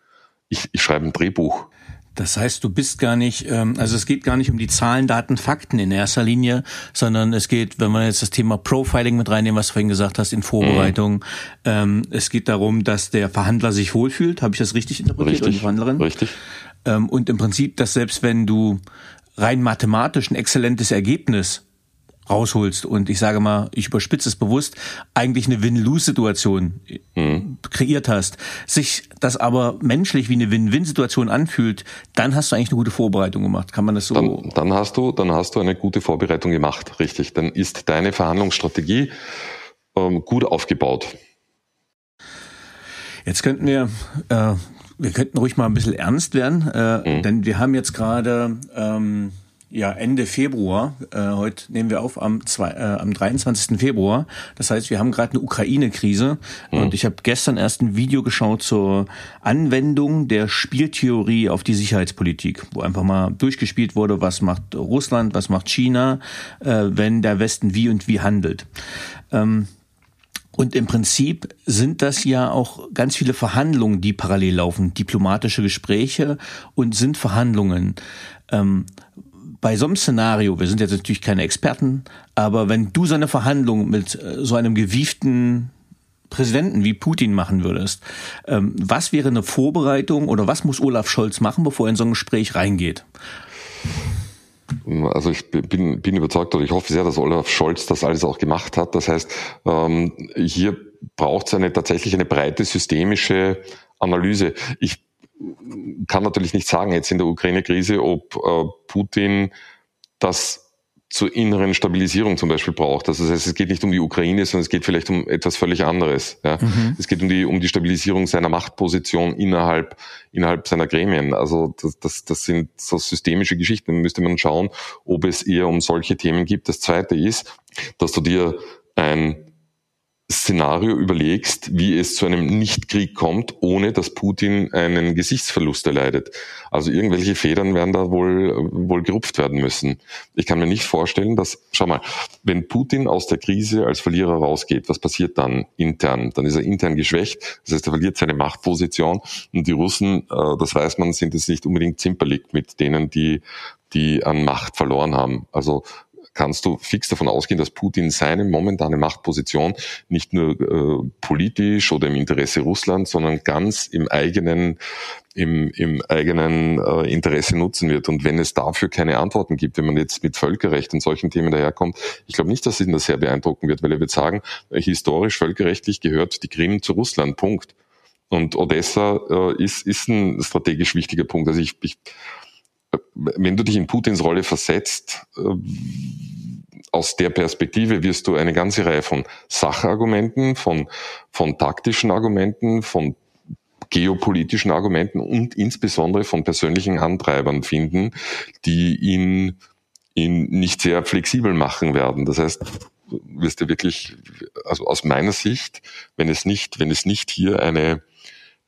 Ich, ich schreibe ein Drehbuch. Das heißt, du bist gar nicht, ähm, also es geht gar nicht um die Zahlen, Daten, Fakten in erster Linie, sondern es geht, wenn man jetzt das Thema Profiling mit reinnehmen, was du vorhin gesagt hast, in Vorbereitung, mhm. ähm, es geht darum, dass der Verhandler sich wohlfühlt. Habe ich das richtig interpretiert? Richtig, oder die Verhandlerin? richtig. Ähm, und im Prinzip, dass selbst wenn du rein mathematisch ein exzellentes Ergebnis rausholst und ich sage mal, ich überspitze es bewusst, eigentlich eine Win-Lose-Situation mhm. kreiert hast, sich das aber menschlich wie eine Win-Win-Situation anfühlt, dann hast du eigentlich eine gute Vorbereitung gemacht. Kann man das so? Dann, dann hast du, dann hast du eine gute Vorbereitung gemacht, richtig. Dann ist deine Verhandlungsstrategie ähm, gut aufgebaut. Jetzt könnten wir äh, wir könnten ruhig mal ein bisschen ernst werden, äh, mhm. denn wir haben jetzt gerade ähm, ja, Ende Februar. Äh, heute nehmen wir auf am, zwei, äh, am 23. Februar. Das heißt, wir haben gerade eine Ukraine-Krise. Mhm. Und ich habe gestern erst ein Video geschaut zur Anwendung der Spieltheorie auf die Sicherheitspolitik, wo einfach mal durchgespielt wurde, was macht Russland, was macht China, äh, wenn der Westen wie und wie handelt. Ähm, und im Prinzip sind das ja auch ganz viele Verhandlungen, die parallel laufen, diplomatische Gespräche und sind Verhandlungen. Ähm, bei so einem Szenario, wir sind jetzt natürlich keine Experten, aber wenn du so eine Verhandlung mit äh, so einem gewieften Präsidenten wie Putin machen würdest, ähm, was wäre eine Vorbereitung oder was muss Olaf Scholz machen, bevor er in so ein Gespräch reingeht? Also ich bin, bin überzeugt oder ich hoffe sehr, dass Olaf Scholz das alles auch gemacht hat. Das heißt, ähm, hier braucht es eine tatsächlich eine breite systemische Analyse. Ich kann natürlich nicht sagen jetzt in der Ukraine-Krise, ob äh, Putin das zur inneren Stabilisierung zum Beispiel braucht. Also das heißt, es geht nicht um die Ukraine, sondern es geht vielleicht um etwas völlig anderes. Ja? Mhm. Es geht um die, um die Stabilisierung seiner Machtposition innerhalb, innerhalb seiner Gremien. Also das, das, das sind so systemische Geschichten. Da müsste man schauen, ob es eher um solche Themen gibt. Das Zweite ist, dass du dir ein Szenario überlegst, wie es zu einem Nichtkrieg kommt, ohne dass Putin einen Gesichtsverlust erleidet. Also irgendwelche Federn werden da wohl, wohl gerupft werden müssen. Ich kann mir nicht vorstellen, dass, schau mal, wenn Putin aus der Krise als Verlierer rausgeht, was passiert dann intern? Dann ist er intern geschwächt, das heißt, er verliert seine Machtposition und die Russen, äh, das weiß man, sind jetzt nicht unbedingt zimperlich mit denen, die, die an Macht verloren haben. Also kannst du fix davon ausgehen, dass Putin seine momentane Machtposition nicht nur äh, politisch oder im Interesse Russlands, sondern ganz im eigenen im, im eigenen äh, Interesse nutzen wird. Und wenn es dafür keine Antworten gibt, wenn man jetzt mit Völkerrecht und solchen Themen daherkommt, ich glaube nicht, dass ihn das sehr beeindrucken wird, weil er wird sagen, äh, historisch, völkerrechtlich gehört die Krim zu Russland. Punkt. Und Odessa äh, ist, ist ein strategisch wichtiger Punkt. Also ich, ich wenn du dich in Putins Rolle versetzt, äh, aus der Perspektive wirst du eine ganze Reihe von Sachargumenten, von, von taktischen Argumenten, von geopolitischen Argumenten und insbesondere von persönlichen Antreibern finden, die ihn, ihn nicht sehr flexibel machen werden. Das heißt, wirst du wirklich, also aus meiner Sicht, wenn es nicht, wenn es nicht hier eine,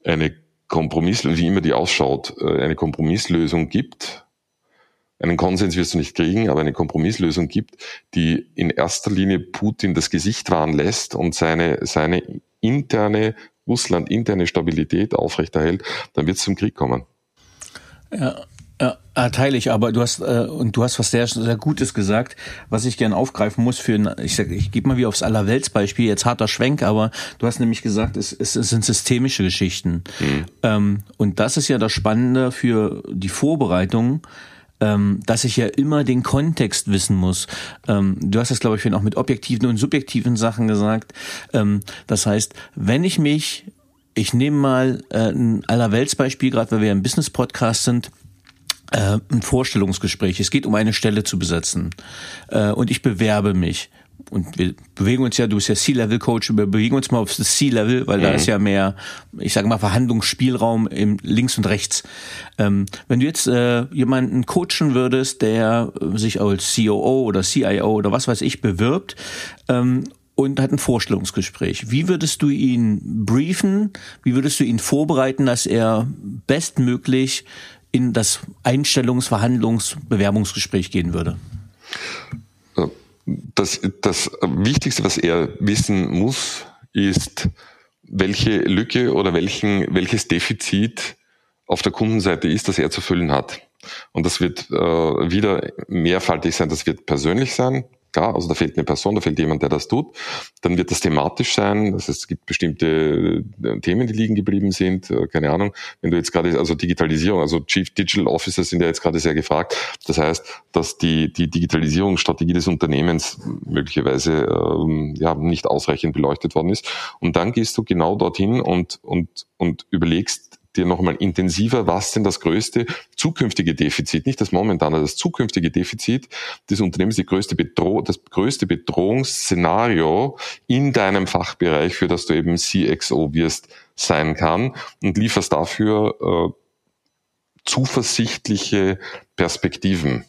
eine Kompromiss, wie immer die ausschaut, äh, eine Kompromisslösung gibt, einen Konsens wirst du nicht kriegen, aber eine Kompromisslösung gibt, die in erster Linie Putin das Gesicht wahren lässt und seine, seine interne, Russland interne Stabilität aufrechterhält, dann wird es zum Krieg kommen. Ja, ja, teile ich, aber du hast äh, und du hast was sehr sehr Gutes gesagt, was ich gerne aufgreifen muss für ein, ich sag, ich gebe mal wie aufs Allerweltsbeispiel, jetzt harter Schwenk, aber du hast nämlich gesagt, es, es, es sind systemische Geschichten. Mhm. Ähm, und das ist ja das Spannende für die Vorbereitung, ähm, dass ich ja immer den Kontext wissen muss. Ähm, du hast das, glaube ich, auch mit objektiven und subjektiven Sachen gesagt. Ähm, das heißt, wenn ich mich, ich nehme mal äh, ein Allerweltsbeispiel, gerade weil wir im Business-Podcast sind, äh, ein Vorstellungsgespräch. Es geht um eine Stelle zu besetzen. Äh, und ich bewerbe mich. Und wir bewegen uns ja, du bist ja C-Level-Coach, wir bewegen uns mal auf das C-Level, weil mhm. da ist ja mehr, ich sage mal, Verhandlungsspielraum im links und rechts. Ähm, wenn du jetzt äh, jemanden coachen würdest, der sich als COO oder CIO oder was weiß ich bewirbt ähm, und hat ein Vorstellungsgespräch. Wie würdest du ihn briefen? Wie würdest du ihn vorbereiten, dass er bestmöglich in das Einstellungs-, Verhandlungs-, Bewerbungsgespräch gehen würde? Das, das Wichtigste, was er wissen muss, ist, welche Lücke oder welchen, welches Defizit auf der Kundenseite ist, das er zu füllen hat. Und das wird äh, wieder mehrfaltig sein. Das wird persönlich sein, Klar, also da fehlt eine Person, da fehlt jemand, der das tut. Dann wird das thematisch sein. Das heißt, es gibt bestimmte äh, Themen, die liegen geblieben sind. Äh, keine Ahnung. Wenn du jetzt gerade, also Digitalisierung, also Chief Digital Officers sind ja jetzt gerade sehr gefragt. Das heißt, dass die, die Digitalisierungsstrategie des Unternehmens möglicherweise ähm, ja, nicht ausreichend beleuchtet worden ist. Und dann gehst du genau dorthin und, und, und überlegst, dir nochmal intensiver, was denn das größte zukünftige Defizit, nicht das momentane, das zukünftige Defizit des Unternehmens, die größte Bedroh das größte Bedrohungsszenario in deinem Fachbereich, für das du eben CXO wirst, sein kann und lieferst dafür äh, zuversichtliche Perspektiven.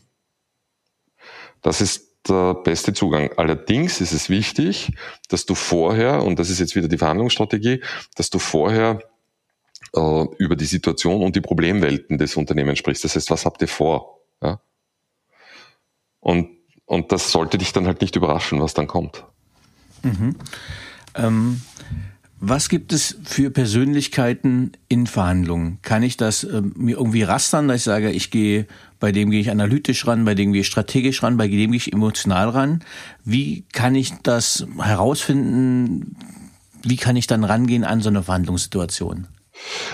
Das ist der beste Zugang. Allerdings ist es wichtig, dass du vorher, und das ist jetzt wieder die Verhandlungsstrategie, dass du vorher äh, über die Situation und die Problemwelten des Unternehmens sprichst. Das heißt, was habt ihr vor? Ja? Und, und das sollte dich dann halt nicht überraschen, was dann kommt. Mhm. Ähm, was gibt es für Persönlichkeiten in Verhandlungen? Kann ich das äh, mir irgendwie rastern, dass ich sage, ich gehe, bei dem gehe ich analytisch ran, bei dem gehe ich strategisch ran, bei dem gehe ich emotional ran? Wie kann ich das herausfinden? Wie kann ich dann rangehen an so eine Verhandlungssituation?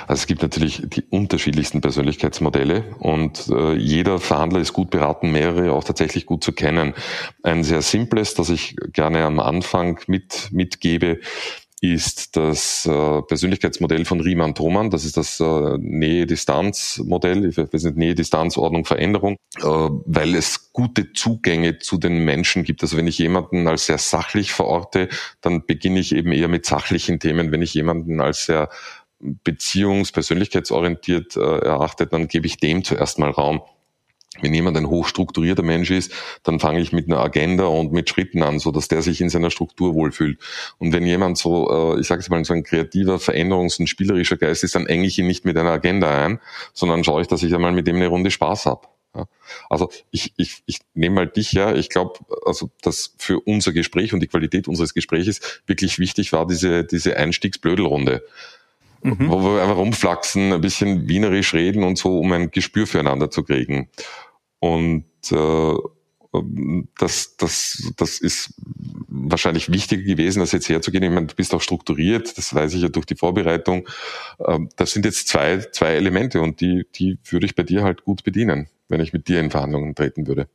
Also es gibt natürlich die unterschiedlichsten Persönlichkeitsmodelle und äh, jeder Verhandler ist gut beraten, mehrere auch tatsächlich gut zu kennen. Ein sehr simples, das ich gerne am Anfang mit, mitgebe, ist das äh, Persönlichkeitsmodell von Riemann-Thomann. Das ist das äh, Nähe-Distanz-Modell, ich weiß nicht, Nähe-Distanz-Ordnung, Veränderung, äh, weil es gute Zugänge zu den Menschen gibt. Also wenn ich jemanden als sehr sachlich verorte, dann beginne ich eben eher mit sachlichen Themen. Wenn ich jemanden als sehr beziehungs-, persönlichkeitsorientiert äh, erachtet, dann gebe ich dem zuerst mal Raum. Wenn jemand ein hochstrukturierter Mensch ist, dann fange ich mit einer Agenda und mit Schritten an, so dass der sich in seiner Struktur wohlfühlt. Und wenn jemand so, äh, ich sage jetzt mal, so ein kreativer, veränderungs- und spielerischer Geist ist, dann enge ich ihn nicht mit einer Agenda ein, sondern schaue ich, dass ich einmal mit dem eine Runde Spaß habe. Also ich, ich, ich nehme mal dich ja, ich glaube, also dass für unser Gespräch und die Qualität unseres Gespräches wirklich wichtig war, diese, diese Einstiegsblödelrunde mhm. wo wir einfach rumflaxen, ein bisschen wienerisch reden und so, um ein Gespür füreinander zu kriegen. Und, äh, das, das, das ist wahrscheinlich wichtiger gewesen, als jetzt herzugehen. Ich meine, du bist auch strukturiert, das weiß ich ja durch die Vorbereitung. Ähm, das sind jetzt zwei, zwei Elemente und die, die würde ich bei dir halt gut bedienen, wenn ich mit dir in Verhandlungen treten würde.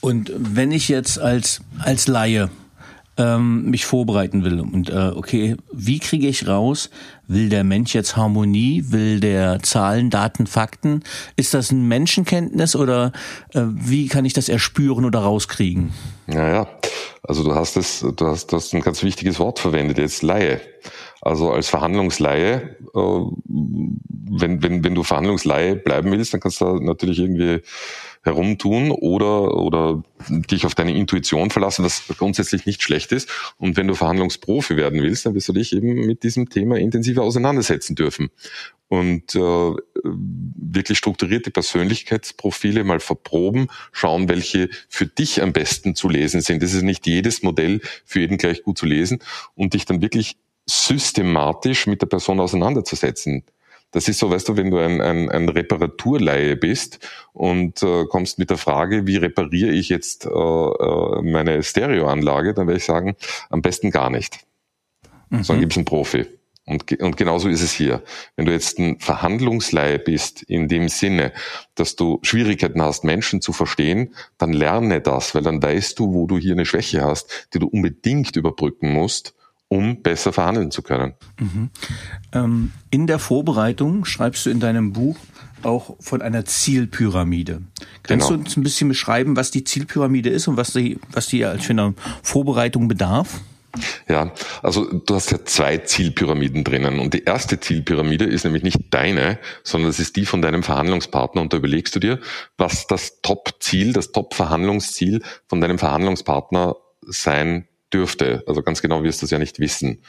Und wenn ich jetzt als, als Laie ähm, mich vorbereiten will und äh, okay, wie kriege ich raus, will der Mensch jetzt Harmonie, will der Zahlen, Daten, Fakten? Ist das ein Menschenkenntnis oder äh, wie kann ich das erspüren oder rauskriegen? Naja, also du hast es, du hast, du hast ein ganz wichtiges Wort verwendet, jetzt Laie. Also als Verhandlungsleihe, äh, wenn, wenn, wenn du Verhandlungsleihe bleiben willst, dann kannst du natürlich irgendwie herumtun oder, oder dich auf deine Intuition verlassen, was grundsätzlich nicht schlecht ist. Und wenn du Verhandlungsprofi werden willst, dann wirst du dich eben mit diesem Thema intensiver auseinandersetzen dürfen. Und äh, wirklich strukturierte Persönlichkeitsprofile mal verproben, schauen, welche für dich am besten zu lesen sind. Es ist nicht jedes Modell für jeden gleich gut zu lesen und dich dann wirklich systematisch mit der Person auseinanderzusetzen. Das ist so, weißt du, wenn du ein, ein, ein Reparaturleihe bist und äh, kommst mit der Frage, wie repariere ich jetzt äh, äh meine Stereoanlage, dann werde ich sagen, am besten gar nicht. Mhm. Sondern gibt es einen Profi. Und, und genauso ist es hier. Wenn du jetzt ein Verhandlungsleihe bist, in dem Sinne, dass du Schwierigkeiten hast, Menschen zu verstehen, dann lerne das, weil dann weißt du, wo du hier eine Schwäche hast, die du unbedingt überbrücken musst um besser verhandeln zu können. Mhm. Ähm, in der Vorbereitung schreibst du in deinem Buch auch von einer Zielpyramide. Kannst genau. du uns ein bisschen beschreiben, was die Zielpyramide ist und was die, was die für eine Vorbereitung bedarf? Ja, also du hast ja zwei Zielpyramiden drinnen und die erste Zielpyramide ist nämlich nicht deine, sondern es ist die von deinem Verhandlungspartner und da überlegst du dir, was das Top-Ziel, das Top-Verhandlungsziel von deinem Verhandlungspartner sein dürfte. Also ganz genau wirst du es ja nicht wissen.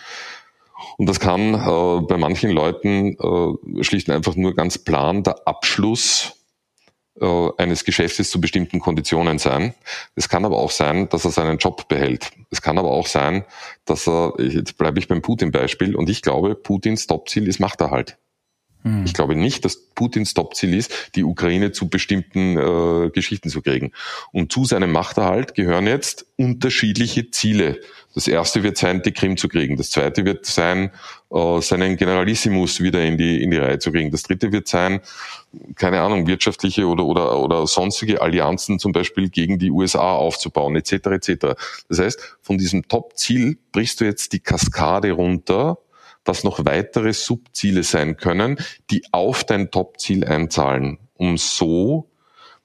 Und das kann äh, bei manchen Leuten äh, schlicht und einfach nur ganz plan der Abschluss äh, eines Geschäftes zu bestimmten Konditionen sein. Es kann aber auch sein, dass er seinen Job behält. Es kann aber auch sein, dass er, jetzt bleibe ich beim Putin-Beispiel, und ich glaube, Putins Topziel ist Machterhalt. Hm. Ich glaube nicht, dass Putins Topziel ist, die Ukraine zu bestimmten äh, Geschichten zu kriegen. Und zu seinem Machterhalt gehören jetzt unterschiedliche Ziele. Das erste wird sein, die Krim zu kriegen. Das zweite wird sein, äh, seinen Generalissimus wieder in die, in die Reihe zu kriegen. Das dritte wird sein, keine Ahnung, wirtschaftliche oder, oder, oder sonstige Allianzen zum Beispiel gegen die USA aufzubauen, etc. etc. Das heißt, von diesem Top-Ziel brichst du jetzt die Kaskade runter was noch weitere Subziele sein können, die auf dein Top-Ziel einzahlen, um so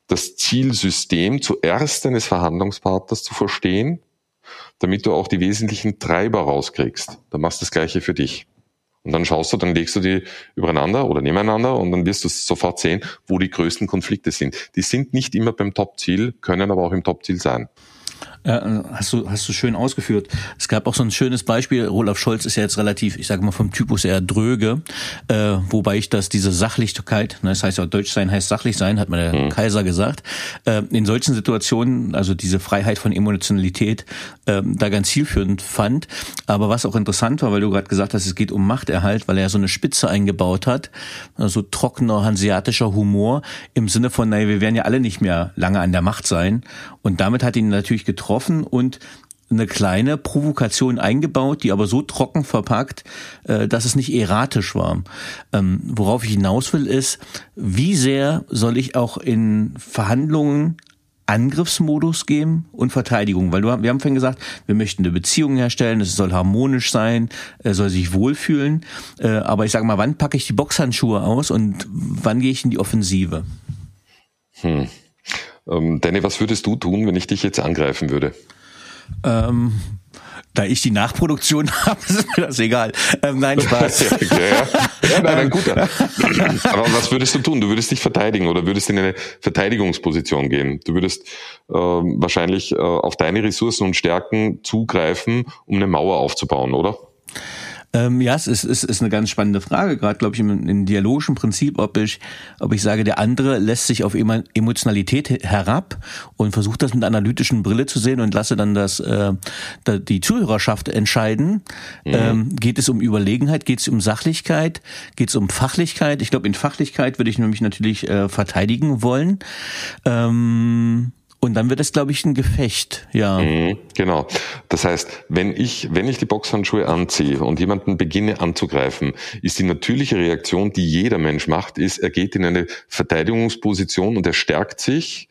das Zielsystem zuerst eines Verhandlungspartners zu verstehen, damit du auch die wesentlichen Treiber rauskriegst. Dann machst du das Gleiche für dich. Und dann schaust du, dann legst du die übereinander oder nebeneinander und dann wirst du sofort sehen, wo die größten Konflikte sind. Die sind nicht immer beim Top-Ziel, können aber auch im Top-Ziel sein. Ja, hast du hast du schön ausgeführt. Es gab auch so ein schönes Beispiel. Olaf Scholz ist ja jetzt relativ, ich sage mal vom Typus eher dröge, äh, wobei ich das diese Sachlichkeit, ne, das heißt ja Deutsch sein heißt sachlich sein, hat mir der mhm. Kaiser gesagt. Äh, in solchen Situationen, also diese Freiheit von Emotionalität, äh, da ganz zielführend fand. Aber was auch interessant war, weil du gerade gesagt hast, es geht um Machterhalt, weil er so eine Spitze eingebaut hat, also trockener hanseatischer Humor im Sinne von, naja, wir werden ja alle nicht mehr lange an der Macht sein. Und damit hat ihn natürlich getroffen getroffen und eine kleine Provokation eingebaut, die aber so trocken verpackt, äh, dass es nicht erratisch war. Ähm, worauf ich hinaus will, ist, wie sehr soll ich auch in Verhandlungen Angriffsmodus geben und Verteidigung, weil wir haben vorhin gesagt, wir möchten eine Beziehung herstellen, es soll harmonisch sein, er soll sich wohlfühlen, äh, aber ich sage mal, wann packe ich die Boxhandschuhe aus und wann gehe ich in die Offensive? Hm. Ähm, Danny, was würdest du tun, wenn ich dich jetzt angreifen würde? Ähm, da ich die Nachproduktion (laughs) habe, ist mir das egal. Ähm, nein, Spaß. (laughs) ja, ja. ja nein, nein, gut. Aber was würdest du tun? Du würdest dich verteidigen oder würdest in eine Verteidigungsposition gehen. Du würdest ähm, wahrscheinlich äh, auf deine Ressourcen und Stärken zugreifen, um eine Mauer aufzubauen, oder? Ähm, ja, es ist, ist, ist eine ganz spannende Frage, gerade glaube ich im, im dialogischen Prinzip, ob ich, ob ich sage, der andere lässt sich auf Emotionalität herab und versucht das mit analytischen Brille zu sehen und lasse dann das äh, die Zuhörerschaft entscheiden. Mhm. Ähm, geht es um Überlegenheit, geht es um Sachlichkeit, geht es um Fachlichkeit? Ich glaube, in Fachlichkeit würde ich nämlich natürlich äh, verteidigen wollen. Ähm, Und dann wird es, glaube ich, ein Gefecht, ja. Mhm, genau. Das heißt, wenn ich, wenn ich die Boxhandschuhe anziehe und jemanden beginne anzugreifen, ist die natürliche Reaktion, die jeder Mensch macht, ist, er geht in eine Verteidigungsposition und er stärkt sich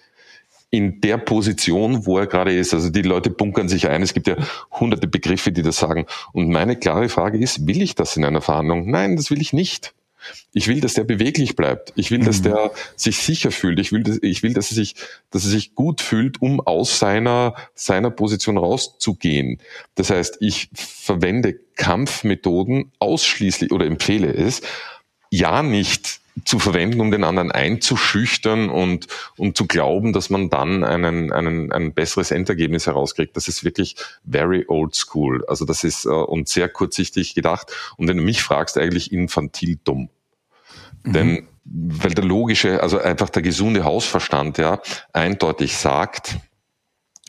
in der Position, wo er gerade ist. Also die Leute bunkern sich ein. Es gibt ja hunderte Begriffe, die das sagen. Und meine klare Frage ist, will ich das in einer Verhandlung? Nein, das will ich nicht. Ich will, dass der beweglich bleibt. Ich will, dass mhm. der sich sicher fühlt. Ich will, dass, ich will, dass er sich, dass er sich gut fühlt, um aus seiner, seiner Position rauszugehen. Das heißt, ich verwende Kampfmethoden ausschließlich oder empfehle es, ja nicht zu verwenden, um den anderen einzuschüchtern und, und zu glauben, dass man dann einen, einen, ein besseres Endergebnis herauskriegt. Das ist wirklich very old school. Also das ist äh, und sehr kurzsichtig gedacht. Und wenn du mich fragst, eigentlich infantil dumm. Mhm. Denn weil der logische, also einfach der gesunde Hausverstand ja eindeutig sagt,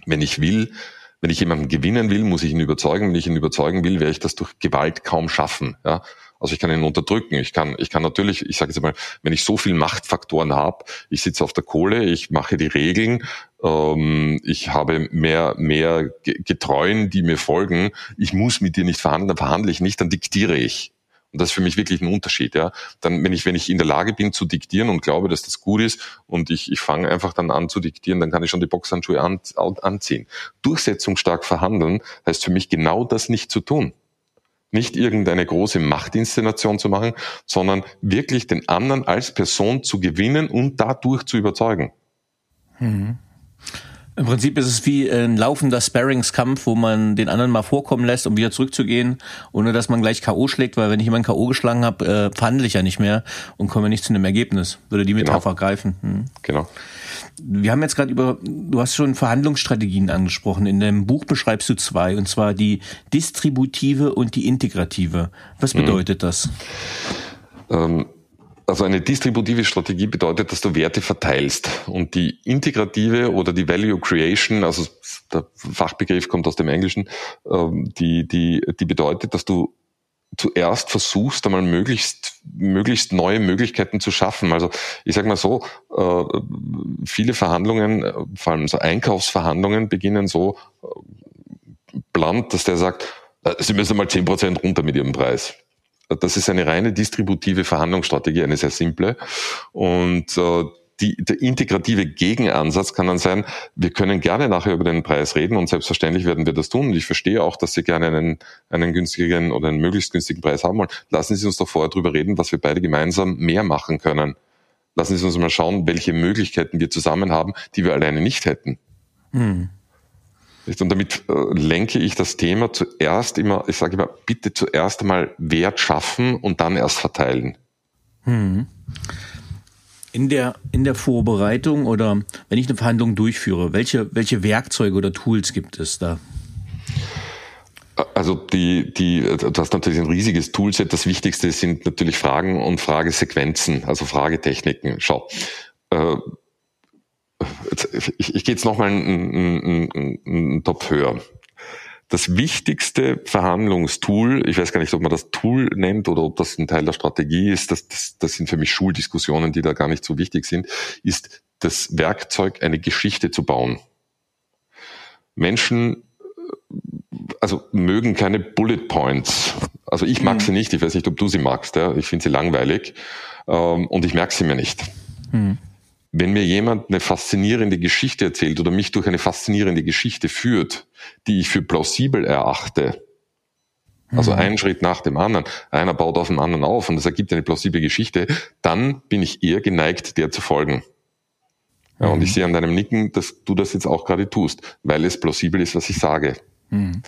wenn ich will, wenn ich jemanden gewinnen will, muss ich ihn überzeugen. Wenn ich ihn überzeugen will, werde ich das durch Gewalt kaum schaffen. Ja? Also ich kann ihn unterdrücken. Ich kann, ich kann natürlich, ich sage jetzt mal, wenn ich so viel Machtfaktoren habe, ich sitze auf der Kohle, ich mache die Regeln, ähm, ich habe mehr, mehr Getreuen, die mir folgen. Ich muss mit dir nicht verhandeln, dann verhandle ich nicht, dann diktiere ich. Und das ist für mich wirklich ein Unterschied, ja. Dann, wenn ich, wenn ich in der Lage bin zu diktieren und glaube, dass das gut ist und ich, ich fange einfach dann an zu diktieren, dann kann ich schon die Boxhandschuhe an, anziehen. Durchsetzungsstark verhandeln heißt für mich genau das nicht zu tun nicht irgendeine große Machtinszenation zu machen, sondern wirklich den anderen als Person zu gewinnen und dadurch zu überzeugen. Mhm. Im Prinzip ist es wie ein laufender Sparringskampf, wo man den anderen mal vorkommen lässt, um wieder zurückzugehen, ohne dass man gleich K.O. schlägt, weil wenn ich jemanden K.O. geschlagen habe, äh, verhandle ich ja nicht mehr und komme nicht zu einem Ergebnis. Würde die Metapher genau. greifen. Hm. Genau. Wir haben jetzt gerade über, du hast schon Verhandlungsstrategien angesprochen. In deinem Buch beschreibst du zwei, und zwar die distributive und die integrative. Was mhm. bedeutet mhm. das? Ähm, also eine distributive Strategie bedeutet, dass du Werte verteilst. Und die integrative oder die Value Creation, also der Fachbegriff kommt aus dem Englischen, ähm, die, die, die bedeutet, dass du zuerst versuchst, einmal möglichst, möglichst neue Möglichkeiten zu schaffen. Also ich sage mal so, äh, viele Verhandlungen, äh, vor allem so Einkaufsverhandlungen, beginnen so äh, bland, dass der sagt, Sie müssen mal zehn Prozent runter mit Ihrem Preis. Das ist eine reine distributive Verhandlungsstrategie, eine sehr simple. Und die, der integrative Gegenansatz kann dann sein, wir können gerne nachher über den Preis reden und selbstverständlich werden wir das tun. Und ich verstehe auch, dass Sie gerne einen, einen günstigen oder einen möglichst günstigen Preis haben wollen. Lassen Sie uns doch vorher darüber reden, was wir beide gemeinsam mehr machen können. Lassen Sie uns mal schauen, welche Möglichkeiten wir zusammen haben, die wir alleine nicht hätten. Hm. Und damit äh, lenke ich das Thema zuerst immer, ich sage immer, bitte zuerst einmal Wert schaffen und dann erst verteilen. Hm. In der, in der Vorbereitung oder wenn ich eine Verhandlung durchführe, welche, welche Werkzeuge oder Tools gibt es da? Also die, die, du hast natürlich ein riesiges Toolset. Das Wichtigste sind natürlich Fragen und Fragesequenzen, also Fragetechniken. Schau, äh, ich, ich gehe jetzt nochmal einen, einen, einen Top höher das wichtigste Verhandlungstool, ich weiß gar nicht, ob man das Tool nennt oder ob das ein Teil der Strategie ist, das, das, das sind für mich Schuldiskussionen, die da gar nicht so wichtig sind, ist das Werkzeug, eine Geschichte zu bauen. Menschen also mögen keine Bullet Points. Also ich mag mhm. sie nicht, ich weiß nicht, ob du sie magst, ja? ich finde sie langweilig ähm, und ich merke sie mir nicht. Mhm wenn mir jemand eine faszinierende Geschichte erzählt oder mich durch eine faszinierende Geschichte führt, die ich für plausibel erachte, also mhm. einen Schritt nach dem anderen, einer baut auf dem anderen auf und das ergibt eine plausible Geschichte, dann bin ich eher geneigt, der zu folgen. Ja, mhm. Und ich mhm. sehe an deinem Nicken, dass du das jetzt auch gerade tust, weil es plausibel ist, was ich sage. Mhm.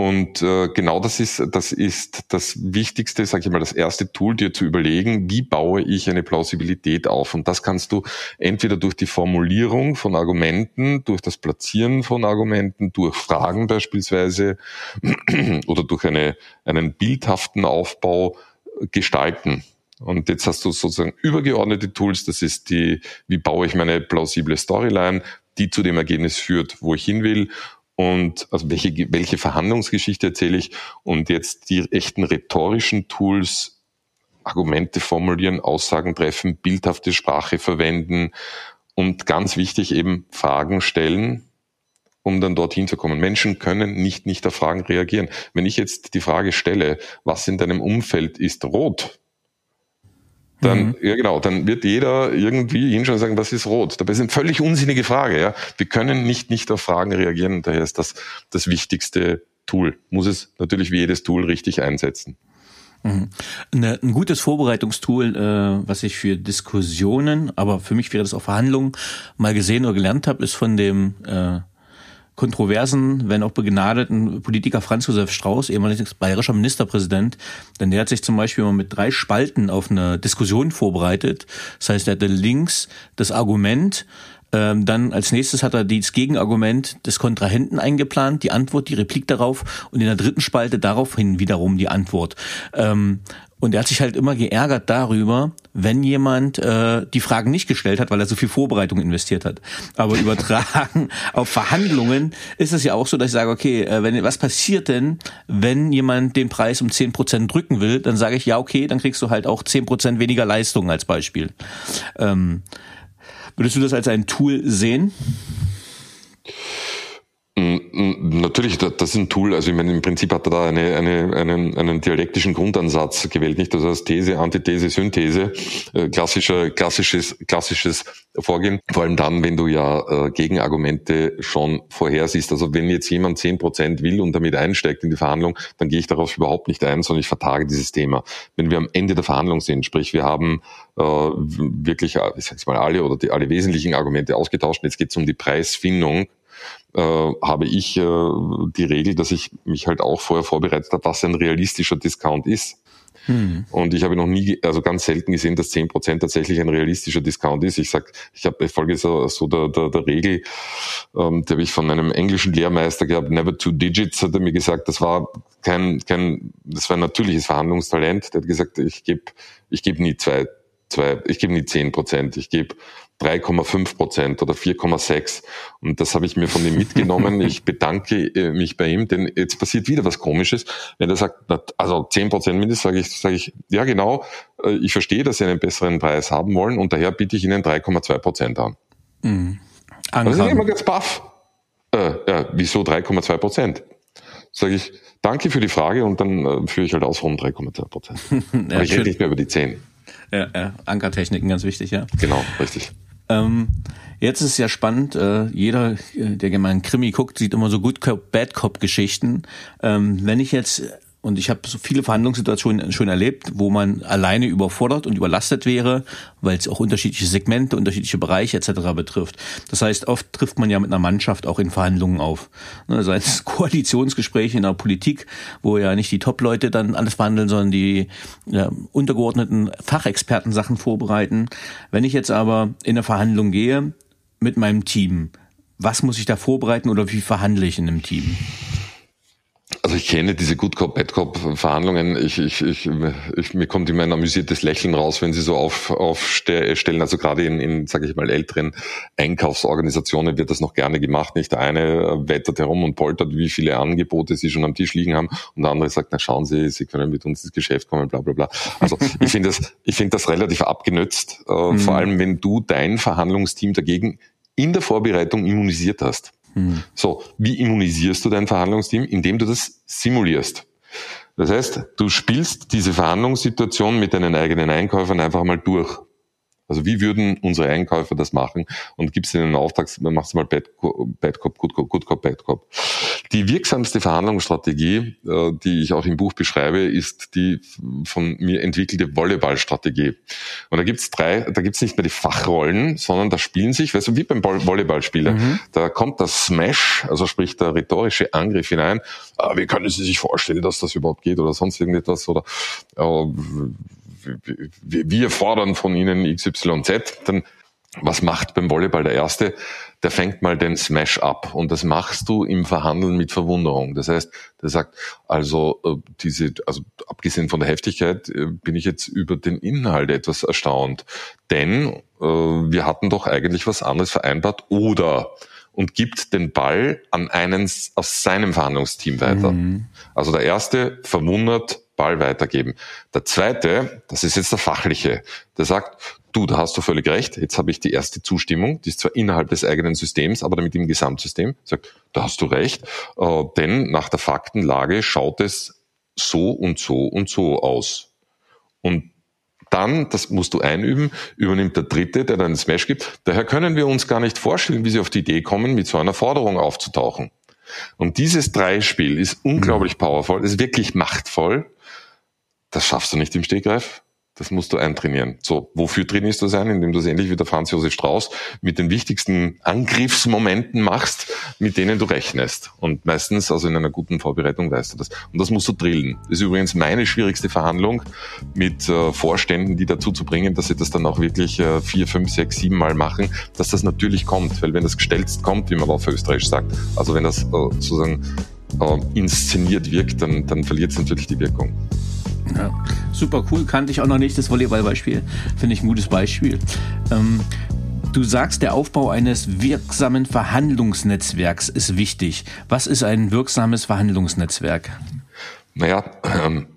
Und äh, genau das ist, das ist das Wichtigste, sage ich mal, das erste Tool, dir zu überlegen, wie baue ich eine Plausibilität auf. Und das kannst du entweder durch die Formulierung von Argumenten, durch das Platzieren von Argumenten, durch Fragen beispielsweise (clears throat) oder durch eine, einen bildhaften Aufbau gestalten. Und jetzt hast du sozusagen übergeordnete Tools, das ist die, wie baue ich meine plausible Storyline, die zu dem Ergebnis führt, wo ich hin will und also welche, welche Verhandlungsgeschichte erzähle ich und jetzt die echten rhetorischen Tools, Argumente formulieren, Aussagen treffen, bildhafte Sprache verwenden Und ganz wichtig eben Fragen stellen, um dann dorthin zu kommen. Menschen können nicht nicht auf Fragen reagieren. Wenn ich jetzt die Frage stelle, was in deinem Umfeld ist rot, dann, mhm. ja genau, dann wird jeder irgendwie hinschauen und sagen, was ist rot? Dabei ist eine völlig unsinnige Frage, ja. Wir können nicht nicht auf Fragen reagieren, daher ist das das wichtigste Tool. Muss es natürlich wie jedes Tool richtig einsetzen. Mhm. Eine, ein gutes Vorbereitungstool, äh, was ich für Diskussionen, aber für mich wäre das auch Verhandlungen, mal gesehen oder gelernt habe, ist von dem äh, kontroversen, wenn auch begnadeten Politiker Franz Josef Strauß, ehemaliger bayerischer Ministerpräsident, denn der hat sich zum Beispiel mal mit drei Spalten auf eine Diskussion vorbereitet. Das heißt, er hatte links das Argument, ähm, dann als nächstes hat er das Gegenargument des Kontrahenten eingeplant, die Antwort, die Replik darauf und in der dritten Spalte daraufhin wiederum die Antwort. Und er hat sich halt immer geärgert darüber, wenn jemand äh, die Fragen nicht gestellt hat, weil er so viel Vorbereitung investiert hat. Aber (laughs) übertragen auf Verhandlungen ist es ja auch so, dass ich sage, okay, äh, wenn was passiert denn, wenn jemand den Preis um zehn Prozent drücken will, dann sage ich, ja, okay, dann kriegst du halt auch zehn Prozent weniger Leistung als Beispiel. Ähm, Würdest du das als ein Tool sehen? Natürlich, das ist ein Tool. Also ich meine, im Prinzip hat er da eine, eine, einen, einen dialektischen Grundansatz gewählt, nicht? Also als These, Antithese, Synthese, äh, klassischer, klassisches, klassisches Vorgehen. Vor allem dann, wenn du ja äh, Gegenargumente schon vorhersiehst. Also wenn jetzt jemand zehn Prozent will und damit einsteigt in die Verhandlung, dann gehe ich darauf überhaupt nicht ein, sondern ich vertage dieses Thema. Wenn wir am Ende der Verhandlung sind, sprich wir haben äh, wirklich, äh, ich sag's mal alle oder die, alle wesentlichen Argumente ausgetauscht, jetzt geht es um die Preisfindung äh, habe ich äh, die Regel, dass ich mich halt auch vorher vorbereitet habe, was ein realistischer Discount ist. Hm. Und ich habe noch nie, also ganz selten gesehen, dass zehn Prozent tatsächlich ein realistischer Discount ist. Ich sag, ich habe ich folge so, so der, der, der Regel, ähm, die habe ich von einem englischen Lehrmeister gehabt, never two digits, hat er mir gesagt, das war kein, kein, das war ein natürliches Verhandlungstalent. Der hat gesagt, ich gebe ich geb nie zwei, zwei, ich gebe nie zehn Prozent, ich gebe 3,5 Prozent oder 4,6. Und das habe ich mir von ihm mitgenommen. (laughs) Ich bedanke äh, mich bei ihm, denn jetzt passiert wieder was Komisches. Wenn er sagt, also 10 Prozent mindestens, sage ich, sage ich, ja genau, äh, ich verstehe, dass Sie einen besseren Preis haben wollen und daher biete ich Ihnen 3,2 Prozent an. Mhm. Das ist immer ganz baff. Äh, ja, wieso 3,2 Prozent? Sage ich, danke für die Frage und dann äh, führe ich halt aus von 3,2 Prozent. (laughs) ja, Aber ich rede nicht mehr über die 10. Ja, ja, Ankertechniken ganz wichtig, ja. Genau, richtig. Ähm, jetzt ist es ja spannend, äh, jeder, äh, der mal einen Krimi guckt, sieht immer so Good Cop, Bad Cop Geschichten. Ähm, wenn ich jetzt und ich habe so viele Verhandlungssituationen schon erlebt, wo man alleine überfordert und überlastet wäre, weil es auch unterschiedliche Segmente, unterschiedliche Bereiche etc. betrifft. Das heißt, oft trifft man ja mit einer Mannschaft auch in Verhandlungen auf. Sei es (laughs) Koalitionsgespräche in der Politik, wo ja nicht die Top-Leute dann alles verhandeln, sondern die ja, untergeordneten Fachexperten Sachen vorbereiten. Wenn ich jetzt aber in eine Verhandlung gehe mit meinem Team, was muss ich da vorbereiten oder wie verhandle ich in einem Team? Also ich kenne diese Good Cop, Bad Cop Verhandlungen. Ich, ich, ich, ich, mir kommt immer ein amüsiertes Lächeln raus, wenn sie so auf, aufstellen. Also gerade in, in sage ich mal, älteren Einkaufsorganisationen wird das noch gerne gemacht. Nicht der eine wettert herum und poltert, wie viele Angebote sie schon am Tisch liegen haben, und der andere sagt, na schauen Sie, Sie können mit uns ins Geschäft kommen, bla bla bla. Also (laughs) ich finde das, ich finde das relativ abgenützt, äh, mhm. vor allem wenn du dein Verhandlungsteam dagegen in der Vorbereitung immunisiert hast. So, wie immunisierst du dein Verhandlungsteam? Indem du das simulierst. Das heißt, du spielst diese Verhandlungssituation mit deinen eigenen Einkäufern einfach mal durch. Also wie würden unsere Einkäufer das machen? Und gibst ihnen einen Auftrag, machst du mal Bad, Bad Cop, Good Cop, Good Cop, Bad Cop. Die wirksamste Verhandlungsstrategie, äh, die ich auch im Buch beschreibe, ist die von mir entwickelte Volleyballstrategie. Und da gibt's drei, da gibt's nicht mehr die Fachrollen, sondern da spielen sich, weißt du, wie beim Volleyballspieler, mhm. da kommt das Smash, also sprich der rhetorische Angriff hinein. Ah, wie können Sie sich vorstellen, dass das überhaupt geht oder sonst irgendetwas oder äh, wir fordern von Ihnen XYZ, dann was macht beim Volleyball der Erste? Der fängt mal den Smash ab und das machst du im Verhandeln mit Verwunderung. Das heißt, der sagt, also äh, diese, also abgesehen von der Heftigkeit äh, bin ich jetzt über den Inhalt etwas erstaunt, denn äh, wir hatten doch eigentlich was anderes vereinbart oder und gibt den Ball an einen aus seinem Verhandlungsteam weiter. Mhm. Also der erste verwundert Ball weitergeben. Der zweite, das ist jetzt der fachliche, der sagt, du, da hast du völlig recht, jetzt habe ich die erste Zustimmung, die ist zwar innerhalb des eigenen Systems, aber damit im Gesamtsystem, sagt, da hast du recht, äh, denn nach der Faktenlage schaut es so und so und so aus. Und dann, das musst du einüben, übernimmt der Dritte, der dann einen Smash gibt. Daher können wir uns gar nicht vorstellen, wie sie auf die Idee kommen, mit so einer Forderung aufzutauchen. Und dieses Dreispiel ist unglaublich mhm. powerful, ist wirklich machtvoll. Das schaffst du nicht im Stegreif. Das musst du eintrainieren. So, wofür trainierst du es ein? Indem du es ähnlich wie der Franz Josef Strauß mit den wichtigsten Angriffsmomenten machst, mit denen du rechnest. Und meistens, also in einer guten Vorbereitung weißt du das. Und das musst du drillen. Das ist übrigens meine schwierigste Verhandlung mit äh, Vorständen, die dazu zu bringen, dass sie das dann auch wirklich äh, vier, fünf, sechs, sieben Mal machen, dass das natürlich kommt. Weil wenn das gestelzt kommt, wie man auf Österreich sagt, also wenn das äh, sozusagen inszeniert wirkt, dann, dann verliert es natürlich die Wirkung. Ja, super cool, kannte ich auch noch nicht das Volleyballbeispiel. Finde ich ein gutes Beispiel. Ähm, du sagst, der Aufbau eines wirksamen Verhandlungsnetzwerks ist wichtig. Was ist ein wirksames Verhandlungsnetzwerk? Naja, ähm,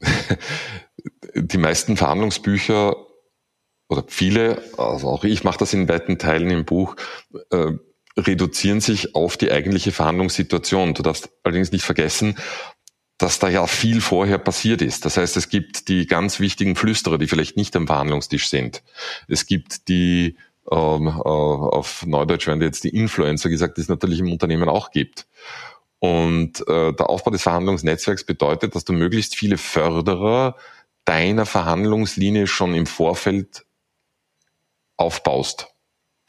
(laughs) die meisten Verhandlungsbücher oder viele, also auch ich mache das in weiten Teilen im Buch, äh, reduzieren sich auf die eigentliche Verhandlungssituation. Du darfst allerdings nicht vergessen, dass da ja viel vorher passiert ist. Das heißt, es gibt die ganz wichtigen Flüsterer, die vielleicht nicht am Verhandlungstisch sind. Es gibt die, ähm, äh, auf Neudeutsch werden jetzt die Influencer gesagt, die es natürlich im Unternehmen auch gibt. Und äh, der Aufbau des Verhandlungsnetzwerks bedeutet, dass du möglichst viele Förderer deiner Verhandlungslinie schon im Vorfeld aufbaust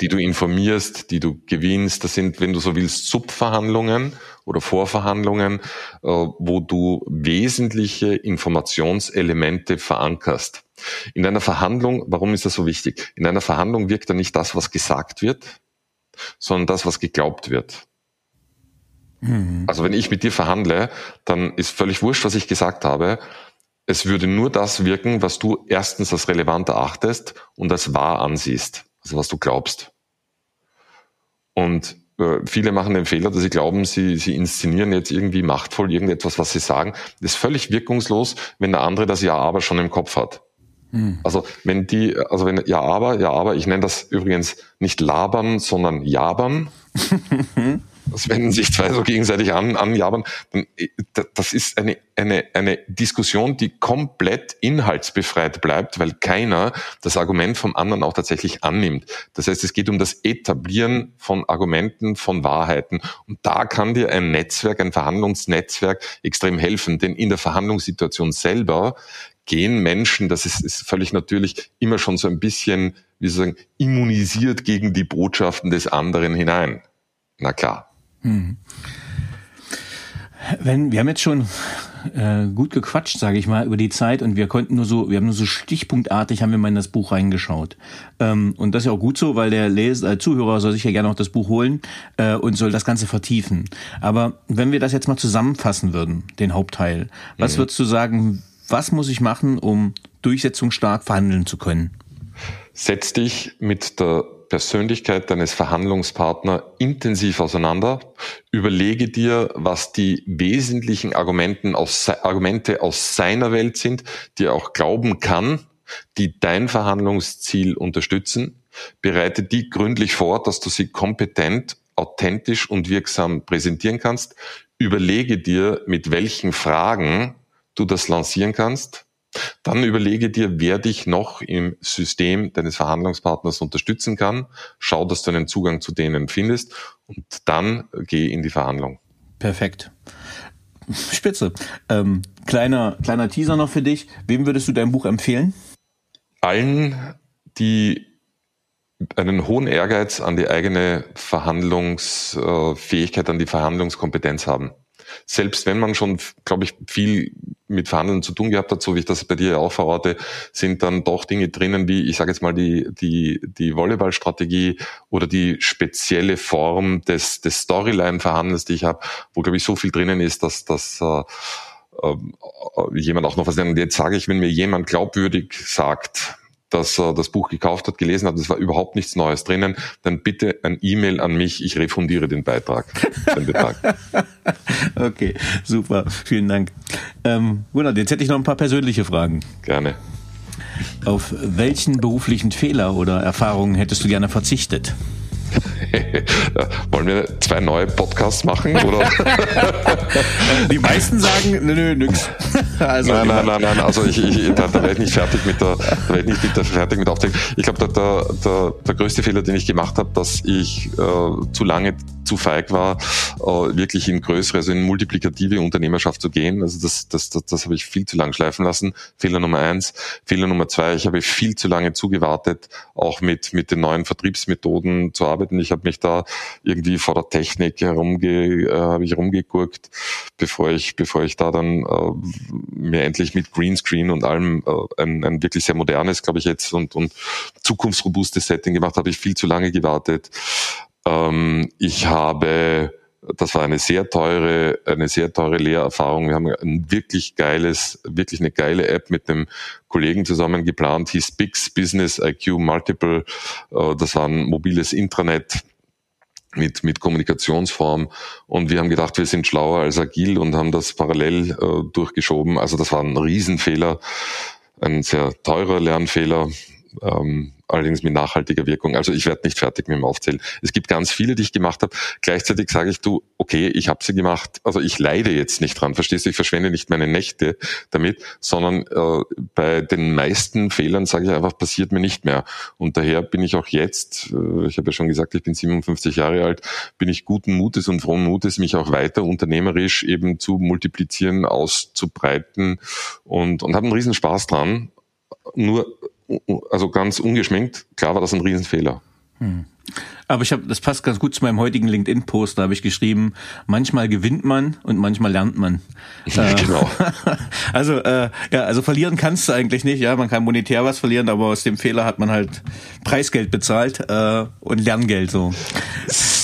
die du informierst, die du gewinnst. Das sind, wenn du so willst, Subverhandlungen oder Vorverhandlungen, äh, wo du wesentliche Informationselemente verankerst. In einer Verhandlung, warum ist das so wichtig? In einer Verhandlung wirkt dann nicht das, was gesagt wird, sondern das, was geglaubt wird. Mhm. Also wenn ich mit dir verhandle, dann ist völlig wurscht, was ich gesagt habe. Es würde nur das wirken, was du erstens als relevant erachtest und als wahr ansiehst also was du glaubst. Und äh, viele machen den Fehler, dass sie glauben, sie, sie inszenieren jetzt irgendwie machtvoll irgendetwas, was sie sagen. Das ist völlig wirkungslos, wenn der andere das Ja aber schon im Kopf hat. Hm. Also wenn die, also wenn Ja aber, Ja aber, ich nenne das übrigens nicht labern, sondern jabern. (laughs) Das wenden sich zwei so gegenseitig an, anjabern. Äh, das ist eine, eine, eine Diskussion, die komplett inhaltsbefreit bleibt, weil keiner das Argument vom anderen auch tatsächlich annimmt. Das heißt, es geht um das Etablieren von Argumenten, von Wahrheiten. Und da kann dir ein Netzwerk, ein Verhandlungsnetzwerk extrem helfen. Denn in der Verhandlungssituation selber gehen Menschen, das ist, ist völlig natürlich, immer schon so ein bisschen, wie soll ich sagen, immunisiert gegen die Botschaften des anderen hinein. Na klar. Hm. Wenn, wir haben jetzt schon äh, gut gequatscht, sage ich mal, über die Zeit und wir konnten nur so, wir haben nur so stichpunktartig haben wir mal in das Buch reingeschaut. Ähm, und das ist ja auch gut so, weil der Leser, der Zuhörer soll sich ja gerne auch das Buch holen äh, und soll das Ganze vertiefen. Aber wenn wir das jetzt mal zusammenfassen würden, den Hauptteil, was mhm. würdest du sagen, was muss ich machen, um durchsetzungsstark verhandeln zu können? Setz dich mit der Persönlichkeit deines Verhandlungspartners intensiv auseinander. Überlege dir, was die wesentlichen Argumenten aus, Argumente aus seiner Welt sind, die er auch glauben kann, die dein Verhandlungsziel unterstützen. Bereite die gründlich vor, dass du sie kompetent, authentisch und wirksam präsentieren kannst. Überlege dir, mit welchen Fragen du das lancieren kannst dann überlege dir, wer dich noch im System deines Verhandlungspartners unterstützen kann. Schau, dass du einen Zugang zu denen findest und dann geh in die Verhandlung. Perfekt. Spitze. Ähm, kleiner, kleiner Teaser noch für dich. Wem würdest du dein Buch empfehlen? Allen, die einen hohen Ehrgeiz an die eigene Verhandlungsfähigkeit, an die Verhandlungskompetenz haben selbst wenn man schon, glaube ich, viel mit Verhandeln zu tun gehabt hat, so wie ich das bei dir auch verorte, sind dann doch Dinge drinnen wie, ich sage jetzt mal, die, die, die Volleyballstrategie oder die spezielle Form des, des Storyline-Verhandelns, die ich habe, wo, glaube ich, so viel drinnen ist, dass, dass äh, äh, jemand auch noch was nennt. Jetzt sage ich, wenn mir jemand glaubwürdig sagt, dass er das Buch gekauft hat, gelesen hat, es war überhaupt nichts Neues drinnen, dann bitte ein E-Mail an mich, ich refundiere den Beitrag. Den Betrag. (laughs) okay, super, vielen Dank. Ähm, Gunnar, jetzt hätte ich noch ein paar persönliche Fragen. Gerne. Auf welchen beruflichen Fehler oder Erfahrungen hättest du gerne verzichtet? Wollen wir zwei neue Podcasts machen? Oder? (laughs) Die meisten sagen, nö, nö, nix. (laughs) Also, nein, nein, nein, nein, also ich, ich, da, da werde ich nicht fertig mit der, da werde ich nicht mit der, fertig mit Aufzählung. Ich glaube, der, der, der größte Fehler, den ich gemacht habe, dass ich äh, zu lange zu feig war, äh, wirklich in größere, also in multiplikative Unternehmerschaft zu gehen. Also das, das, das, das habe ich viel zu lang schleifen lassen. Fehler Nummer eins. Fehler Nummer zwei, ich habe viel zu lange zugewartet, auch mit, mit den neuen Vertriebsmethoden zu arbeiten. Ich habe mich da irgendwie vor der Technik herumge, äh, habe ich rumgeguckt, bevor ich, bevor ich da dann äh, mir endlich mit Greenscreen und allem äh, ein, ein wirklich sehr modernes, glaube ich jetzt, und, und zukunftsrobustes Setting gemacht, habe ich viel zu lange gewartet. Ähm, ich habe, das war eine sehr teure, eine sehr teure Lehrerfahrung. Wir haben ein wirklich geiles, wirklich eine geile App mit einem Kollegen zusammen geplant, hieß Bix Business IQ Multiple. Äh, das war ein mobiles Intranet mit, mit Kommunikationsform. Und wir haben gedacht, wir sind schlauer als agil und haben das parallel äh, durchgeschoben. Also das war ein Riesenfehler, ein sehr teurer Lernfehler. Ähm, allerdings mit nachhaltiger Wirkung. Also ich werde nicht fertig mit dem Aufzählen. Es gibt ganz viele, die ich gemacht habe. Gleichzeitig sage ich, du, okay, ich habe sie gemacht. Also ich leide jetzt nicht dran, verstehst du? Ich verschwende nicht meine Nächte damit, sondern äh, bei den meisten Fehlern sage ich einfach, passiert mir nicht mehr. Und daher bin ich auch jetzt, äh, ich habe ja schon gesagt, ich bin 57 Jahre alt, bin ich guten Mutes und frohen Mutes, mich auch weiter unternehmerisch eben zu multiplizieren, auszubreiten und, und habe einen riesen Spaß dran. Nur also ganz ungeschminkt, klar war das ein Riesenfehler. Hm. Aber ich habe, das passt ganz gut zu meinem heutigen LinkedIn-Post. Da habe ich geschrieben: Manchmal gewinnt man und manchmal lernt man. (laughs) Ja, genau. (laughs) also äh, ja, also verlieren kannst du eigentlich nicht. Ja, man kann monetär was verlieren, aber aus dem Fehler hat man halt Preisgeld bezahlt äh, und Lerngeld so.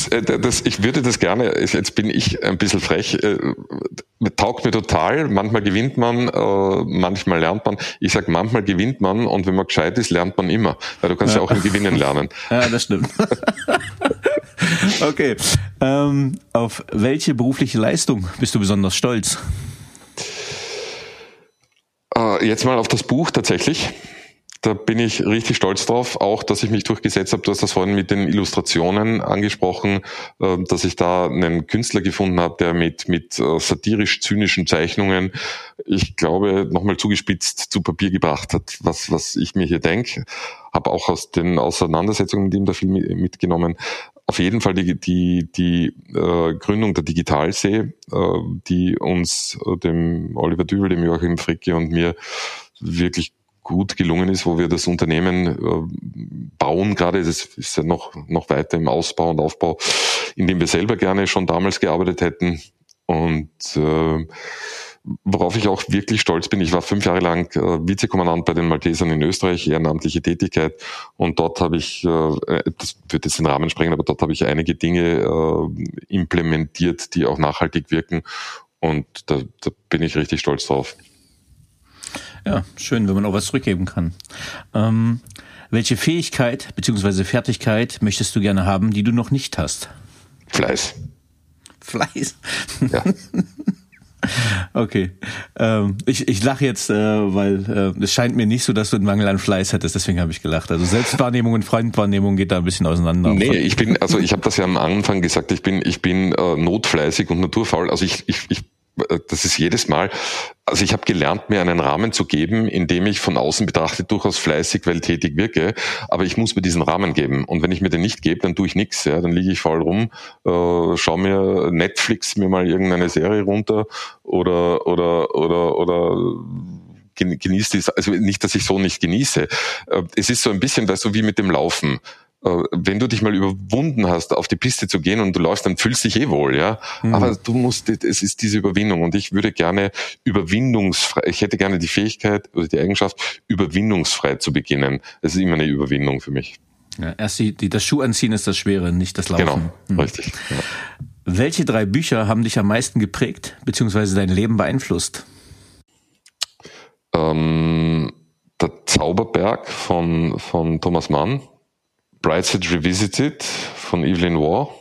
Das, äh, das, ich würde das gerne. Jetzt bin ich ein bisschen frech. Äh, taugt mir total. Manchmal gewinnt man, äh, manchmal lernt man. Ich sag, manchmal gewinnt man und wenn man gescheit ist, lernt man immer. Weil du kannst ja, ja auch im Gewinnen lernen. (laughs) Ja, das stimmt. (laughs) okay. Ähm, auf welche berufliche Leistung bist du besonders stolz? Jetzt mal auf das Buch tatsächlich. Da bin ich richtig stolz drauf, auch dass ich mich durchgesetzt habe. Du hast das vorhin mit den Illustrationen angesprochen, äh, dass ich da einen Künstler gefunden habe, der mit, mit äh, satirisch-zynischen Zeichnungen, ich glaube, nochmal zugespitzt zu Papier gebracht hat, was, was ich mir hier denke. Habe auch aus den Auseinandersetzungen mit ihm da viel mitgenommen. Auf jeden Fall die, die, die äh, Gründung der Digitalsee, die uns, dem Oliver Dübel, dem Joachim Fricke und mir wirklich gut gelungen ist, wo wir das Unternehmen äh, bauen, gerade das ist ja noch, noch weiter im Ausbau und Aufbau, in dem wir selber gerne schon damals gearbeitet hätten. Und äh, worauf ich auch wirklich stolz bin, ich war fünf Jahre lang äh, Vizekommandant bei den Maltesern in Österreich, ehrenamtliche Tätigkeit. Und dort habe ich, äh, das wird jetzt den Rahmen sprengen, aber dort habe ich einige Dinge äh, implementiert, die auch nachhaltig wirken. Und da, da bin ich richtig stolz drauf. Ja, schön, wenn man auch was zurückgeben kann. Ähm, welche Fähigkeit bzw. Fertigkeit möchtest du gerne haben, die du noch nicht hast? Fleiß. Fleiß? Ja. (laughs) Okay. Ähm, ich ich lache jetzt, äh, weil äh, es scheint mir nicht so, dass du einen Mangel an Fleiß hättest, deswegen habe ich gelacht. Also Selbstwahrnehmung und Fremdwahrnehmung geht da ein bisschen auseinander. Nee, ich bin, also ich habe das ja am Anfang gesagt, ich bin, ich bin äh, notfleißig und naturfaul. Also ich, ich, ich das ist jedes Mal, also ich habe gelernt, mir einen Rahmen zu geben, in dem ich von außen betrachtet durchaus fleißig, weil tätig wirke, aber ich muss mir diesen Rahmen geben. Und wenn ich mir den nicht gebe, dann tue ich nichts. Ja? Dann liege ich faul rum, äh, schaue mir Netflix mir mal irgendeine Serie runter oder oder oder oder genießt es, also nicht, dass ich so nicht genieße. Äh, es ist so ein bisschen, weißt du, wie mit dem Laufen. Äh, wenn du dich mal überwunden hast, auf die Piste zu gehen und du läufst, dann fühlst du dich eh wohl, ja. Mhm. Aber du musst, es ist diese Überwindung und ich würde gerne überwindungsfrei, ich hätte gerne die Fähigkeit oder die Eigenschaft, überwindungsfrei zu beginnen. Das ist immer eine Überwindung für mich. Ja, erst die, die, das Schuh anziehen ist das Schwere, nicht das Laufen. Genau, mhm. richtig. Ja. Welche drei Bücher haben dich am meisten geprägt, beziehungsweise dein Leben beeinflusst? Ähm, der Zauberberg von, von Thomas Mann Brightside Revisited von Evelyn Waugh.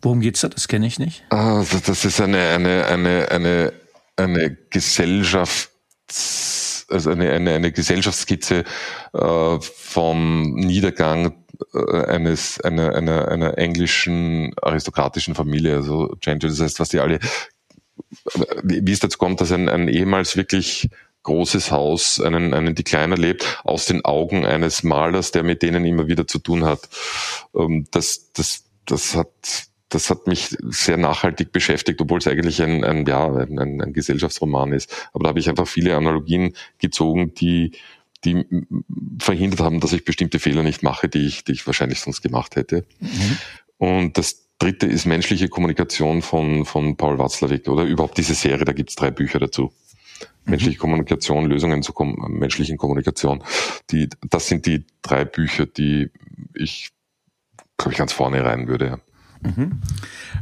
Worum geht's da? Das kenne ich nicht. Ah, das ist eine, eine, eine, eine, eine Gesellschafts, also eine, eine, eine Gesellschaftsskizze äh, vom Niedergang äh, eines einer, einer, einer englischen aristokratischen Familie, also Gentry, das heißt, was die alle, wie es dazu kommt, dass ein, ein ehemals wirklich großes Haus einen, einen Decliner lebt, aus den Augen eines Malers, der mit denen immer wieder zu tun hat. Ähm, das, das, das hat das hat mich sehr nachhaltig beschäftigt, obwohl es eigentlich ein, ein, ja, ein, ein Gesellschaftsroman ist. Aber da habe ich einfach viele Analogien gezogen, die, die verhindert haben, dass ich bestimmte Fehler nicht mache, die ich, die ich wahrscheinlich sonst gemacht hätte. Mhm. Und das dritte ist menschliche Kommunikation von, von Paul Watzlawick oder überhaupt diese Serie, da gibt es drei Bücher dazu. Mhm. Menschliche Kommunikation, Lösungen zur kom menschlichen Kommunikation. Die, das sind die drei Bücher, die ich, glaube ich, ganz vorne rein würde. Mhm.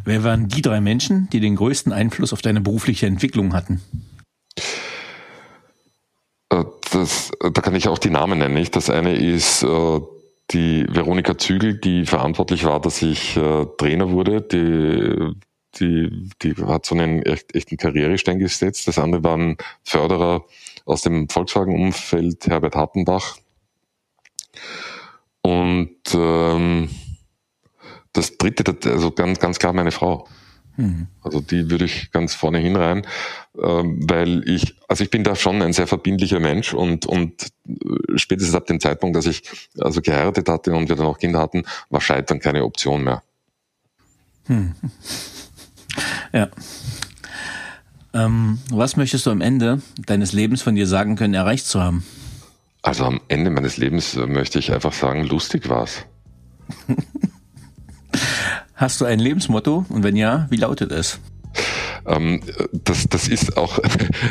Wer waren die drei Menschen, die den größten Einfluss auf deine berufliche Entwicklung hatten? Äh, das, da kann ich auch die Namen nennen. Nicht? Das eine ist äh, die Veronika Zügel, die verantwortlich war, dass ich äh, Trainer wurde. Die, die, die hat so einen echt, echten Karrierestein gesetzt. Das andere waren Förderer aus dem Volkswagen-Umfeld, Herbert Hartenbach. Und ähm, das dritte, also ganz, ganz klar meine Frau. Mhm. Also die würde ich ganz vorne hinreihen, ähm, weil ich, also ich bin da schon ein sehr verbindlicher Mensch und, und äh, spätestens ab dem Zeitpunkt, dass ich also geheiratet hatte und wir dann auch Kinder hatten, war Scheitern keine Option mehr. Hm. Ja. Ähm, was möchtest du am Ende deines Lebens von dir sagen können, erreicht zu haben? Also am Ende meines Lebens äh, möchte ich einfach sagen, lustig war's. (laughs) Hast du ein Lebensmotto? Und wenn ja, wie lautet es? Ähm, das, das ist auch,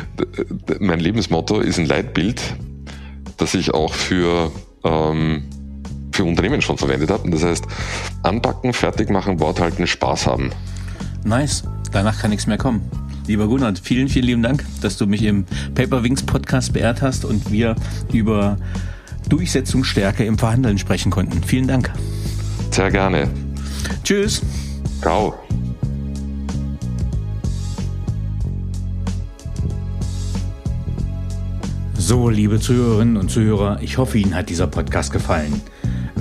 (laughs) mein Lebensmotto ist ein Leitbild, das ich auch für, ähm, für Unternehmen schon verwendet habe. Und das heißt, anpacken, fertig machen, Wort halten, Spaß haben. Nice. Danach kann nichts mehr kommen. Lieber Gunnar, vielen, vielen lieben Dank, dass du mich im Paper Wings Podcast beehrt hast und wir über Durchsetzungsstärke im Verhandeln sprechen konnten. Vielen Dank. Sehr gerne. Tschüss. Ciao. So, liebe Zuhörerinnen und Zuhörer, ich hoffe, Ihnen hat dieser Podcast gefallen.